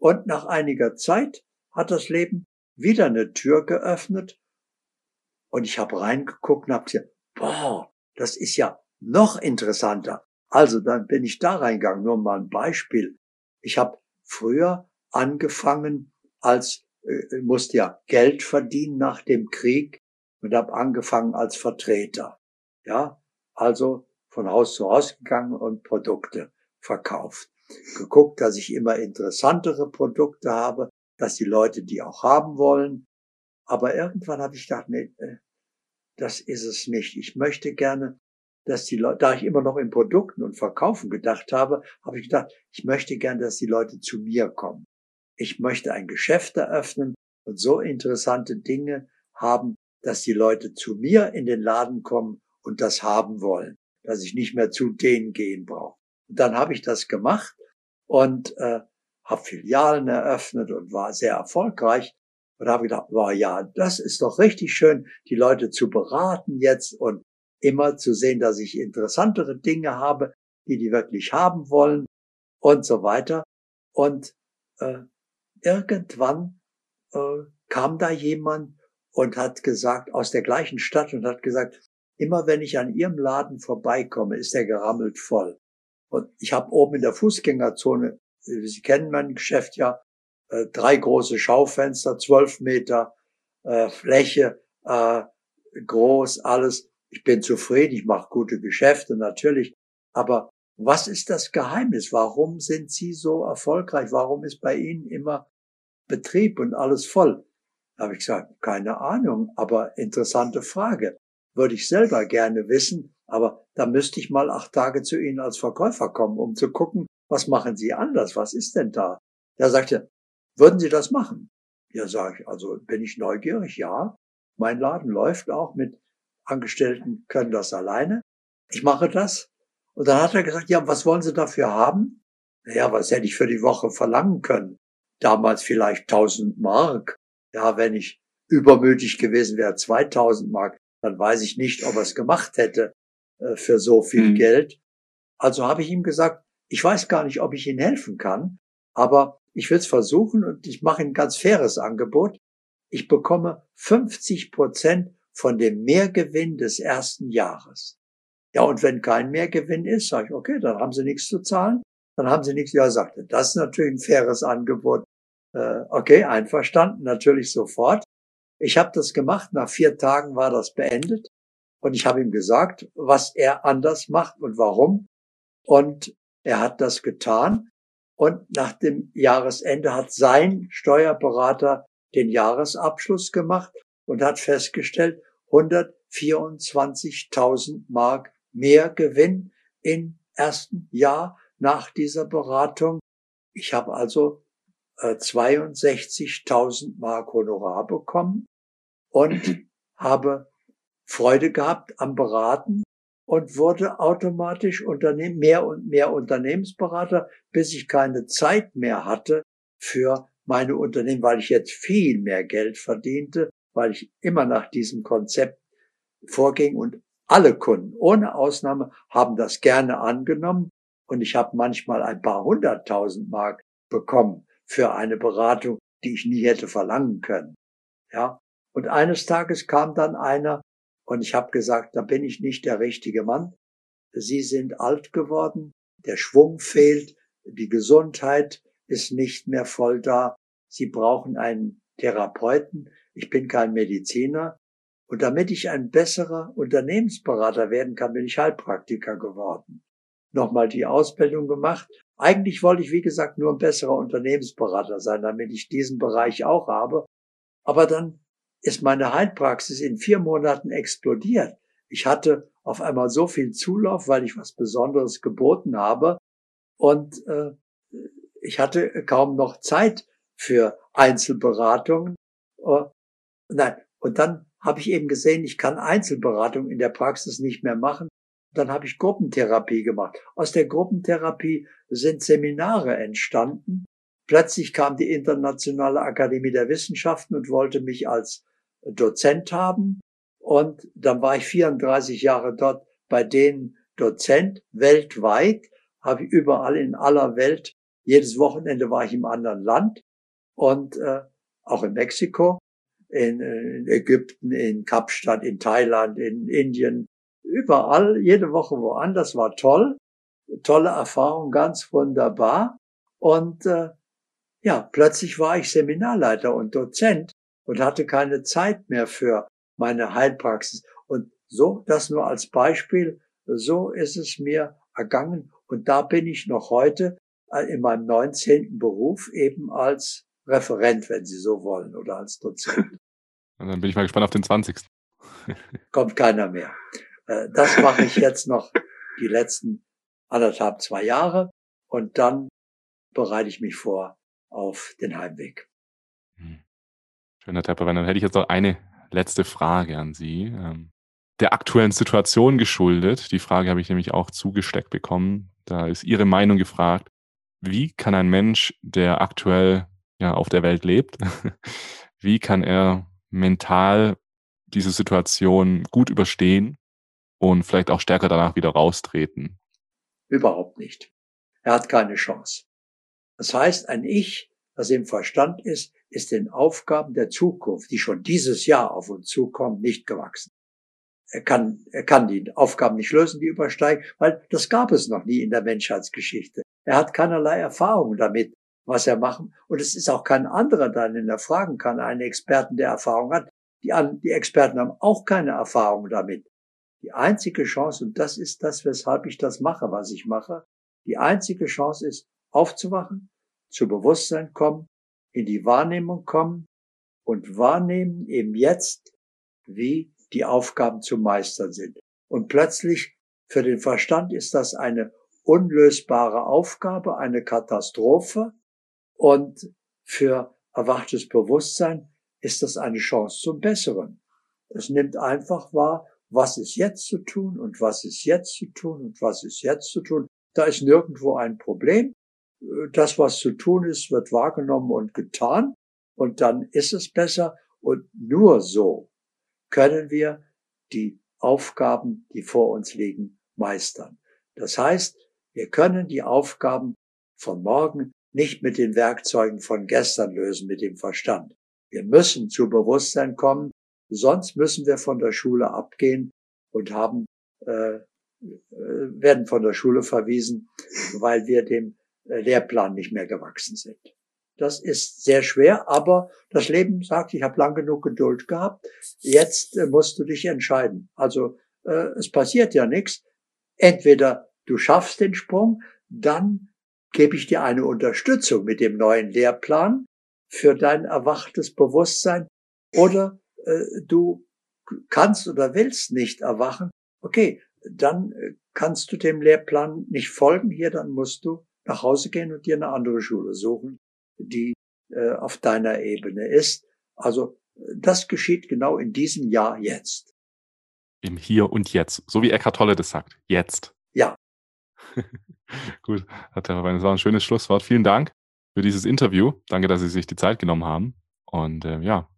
Und nach einiger Zeit hat das Leben wieder eine Tür geöffnet und ich habe reingeguckt und habe gesagt, boah, das ist ja noch interessanter. Also dann bin ich da reingegangen, nur mal ein Beispiel. Ich habe früher angefangen als äh, musste ja Geld verdienen nach dem Krieg und habe angefangen als Vertreter. Ja, also von Haus zu Haus gegangen und Produkte verkauft. Geguckt, dass ich immer interessantere Produkte habe, dass die Leute die auch haben wollen. Aber irgendwann habe ich gedacht, nee, äh, das ist es nicht. Ich möchte gerne, dass die Leute, da ich immer noch in Produkten und Verkaufen gedacht habe, habe ich gedacht, ich möchte gerne, dass die Leute zu mir kommen. Ich möchte ein Geschäft eröffnen und so interessante Dinge haben, dass die Leute zu mir in den Laden kommen und das haben wollen, dass ich nicht mehr zu denen gehen brauche. Und dann habe ich das gemacht und äh, habe Filialen eröffnet und war sehr erfolgreich und habe gedacht, war ja, das ist doch richtig schön, die Leute zu beraten jetzt und immer zu sehen, dass ich interessantere Dinge habe, die die wirklich haben wollen und so weiter. Und äh, irgendwann äh, kam da jemand und hat gesagt, aus der gleichen Stadt und hat gesagt, immer wenn ich an ihrem Laden vorbeikomme, ist der gerammelt voll. Und ich habe oben in der Fußgängerzone, Sie kennen mein Geschäft ja, äh, drei große Schaufenster, zwölf Meter äh, Fläche, äh, groß, alles. Ich bin zufrieden, ich mache gute Geschäfte natürlich. Aber was ist das Geheimnis? Warum sind Sie so erfolgreich? Warum ist bei Ihnen immer Betrieb und alles voll? Da habe ich gesagt, keine Ahnung, aber interessante Frage. Würde ich selber gerne wissen, aber da müsste ich mal acht Tage zu Ihnen als Verkäufer kommen, um zu gucken, was machen Sie anders? Was ist denn da? Er sagte, würden Sie das machen? Ja, sage ich, also bin ich neugierig, ja. Mein Laden läuft auch mit Angestellten, können das alleine. Ich mache das. Und dann hat er gesagt, ja, was wollen Sie dafür haben? Ja, was hätte ich für die Woche verlangen können? Damals vielleicht 1000 Mark. Ja, wenn ich übermütig gewesen wäre, 2000 Mark, dann weiß ich nicht, ob er es gemacht hätte äh, für so viel mhm. Geld. Also habe ich ihm gesagt, ich weiß gar nicht, ob ich Ihnen helfen kann, aber ich will es versuchen und ich mache ein ganz faires Angebot. Ich bekomme 50 Prozent von dem Mehrgewinn des ersten Jahres. Ja, und wenn kein Mehrgewinn ist, sage ich, okay, dann haben Sie nichts zu zahlen, dann haben Sie nichts. Ja, sagte, das ist natürlich ein faires Angebot. Äh, okay, einverstanden, natürlich sofort. Ich habe das gemacht, nach vier Tagen war das beendet und ich habe ihm gesagt, was er anders macht und warum. Und er hat das getan und nach dem Jahresende hat sein Steuerberater den Jahresabschluss gemacht und hat festgestellt, 124.000 Mark mehr Gewinn im ersten Jahr nach dieser Beratung. Ich habe also äh, 62.000 Mark Honorar bekommen und habe Freude gehabt am Beraten und wurde automatisch Unternehmen, mehr und mehr Unternehmensberater, bis ich keine Zeit mehr hatte für meine Unternehmen, weil ich jetzt viel mehr Geld verdiente, weil ich immer nach diesem Konzept vorging. Und alle Kunden ohne Ausnahme haben das gerne angenommen. Und ich habe manchmal ein paar hunderttausend Mark bekommen für eine Beratung, die ich nie hätte verlangen können. Ja, und eines Tages kam dann einer und ich habe gesagt, da bin ich nicht der richtige Mann. Sie sind alt geworden, der Schwung fehlt, die Gesundheit ist nicht mehr voll da. Sie brauchen einen Therapeuten. Ich bin kein Mediziner. Und damit ich ein besserer Unternehmensberater werden kann, bin ich Heilpraktiker geworden. Nochmal die Ausbildung gemacht. Eigentlich wollte ich, wie gesagt, nur ein besserer Unternehmensberater sein, damit ich diesen Bereich auch habe. Aber dann ist meine Heilpraxis in vier Monaten explodiert. Ich hatte auf einmal so viel Zulauf, weil ich was Besonderes geboten habe. Und äh, ich hatte kaum noch Zeit für Einzelberatungen. Uh, nein, und dann habe ich eben gesehen, ich kann Einzelberatung in der Praxis nicht mehr machen. Dann habe ich Gruppentherapie gemacht. Aus der Gruppentherapie sind Seminare entstanden. Plötzlich kam die Internationale Akademie der Wissenschaften und wollte mich als Dozent haben. Und dann war ich 34 Jahre dort bei denen Dozent weltweit, habe überall in aller Welt Jedes Wochenende war ich im anderen Land und äh, auch in Mexiko, in, in Ägypten, in Kapstadt, in Thailand, in Indien, überall, jede Woche woanders, war toll. Tolle Erfahrung, ganz wunderbar. Und äh, ja, plötzlich war ich Seminarleiter und Dozent und hatte keine Zeit mehr für meine Heilpraxis. Und so, das nur als Beispiel, so ist es mir ergangen. Und da bin ich noch heute äh, in meinem 19. Beruf eben als Referent, wenn Sie so wollen, oder als Dozent. Und dann bin ich mal gespannt auf den 20. Kommt keiner mehr. Äh, das mache ich jetzt noch die letzten anderthalb, zwei Jahre und dann bereite ich mich vor auf den Heimweg. Schöner Tepperwein. Dann hätte ich jetzt noch eine letzte Frage an Sie. Ähm, der aktuellen Situation geschuldet. Die Frage habe ich nämlich auch zugesteckt bekommen. Da ist Ihre Meinung gefragt. Wie kann ein Mensch, der aktuell ja auf der Welt lebt, wie kann er mental diese Situation gut überstehen und vielleicht auch stärker danach wieder raustreten? Überhaupt nicht. Er hat keine Chance. Das heißt, ein Ich, das im Verstand ist, ist den Aufgaben der Zukunft, die schon dieses Jahr auf uns zukommen, nicht gewachsen. Er kann, er kann die Aufgaben nicht lösen, die übersteigen, weil das gab es noch nie in der Menschheitsgeschichte. Er hat keinerlei Erfahrung damit, was er machen. Und es ist auch kein anderer, der ihn erfragen kann, einen Experten, der Erfahrung hat. Die, die Experten haben auch keine Erfahrung damit. Die einzige Chance, und das ist das, weshalb ich das mache, was ich mache, die einzige Chance ist, aufzuwachen, zu Bewusstsein kommen, in die Wahrnehmung kommen und wahrnehmen eben jetzt, wie die Aufgaben zu meistern sind. Und plötzlich, für den Verstand ist das eine unlösbare Aufgabe, eine Katastrophe. Und für erwachtes Bewusstsein ist das eine Chance zum Besseren. Es nimmt einfach wahr, was ist jetzt zu tun und was ist jetzt zu tun und was ist jetzt zu tun. Da ist nirgendwo ein Problem. Das, was zu tun ist, wird wahrgenommen und getan und dann ist es besser und nur so können wir die Aufgaben, die vor uns liegen, meistern. Das heißt, wir können die Aufgaben von morgen nicht mit den Werkzeugen von gestern lösen, mit dem Verstand. Wir müssen zu Bewusstsein kommen, sonst müssen wir von der Schule abgehen und haben, äh, äh werden von der Schule verwiesen, weil wir dem Lehrplan nicht mehr gewachsen sind. Das ist sehr schwer, aber das Leben sagt, ich habe lang genug Geduld gehabt. Jetzt äh, musst du dich entscheiden. Also äh, es passiert ja nichts. Entweder du schaffst den Sprung, dann gebe ich dir eine Unterstützung mit dem neuen Lehrplan für dein erwachtes Bewusstsein, oder äh, du kannst oder willst nicht erwachen. Okay, dann äh, kannst du dem Lehrplan nicht folgen hier, dann musst du nach Hause gehen und dir eine andere Schule suchen die äh, auf deiner Ebene ist. Also das geschieht genau in diesem Jahr jetzt. Im Hier und Jetzt, so wie Eckhart Tolle das sagt. Jetzt. Ja. Gut, das war ein schönes Schlusswort. Vielen Dank für dieses Interview. Danke, dass Sie sich die Zeit genommen haben. Und äh, ja,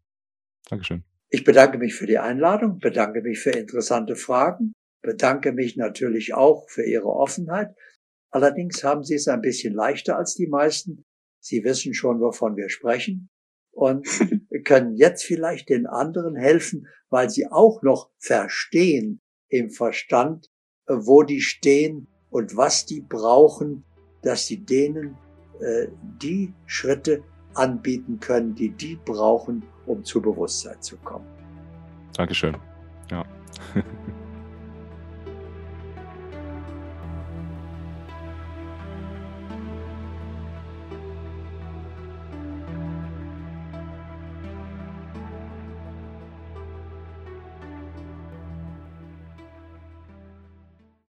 Dankeschön. Ich bedanke mich für die Einladung, bedanke mich für interessante Fragen, bedanke mich natürlich auch für Ihre Offenheit. Allerdings haben Sie es ein bisschen leichter als die meisten, Sie wissen schon, wovon wir sprechen und können jetzt vielleicht den anderen helfen, weil sie auch noch verstehen im Verstand, äh, wo die stehen und was die brauchen, dass sie denen äh, die Schritte anbieten können, die die brauchen, um zu Bewusstsein zu kommen. Dankeschön. Ja.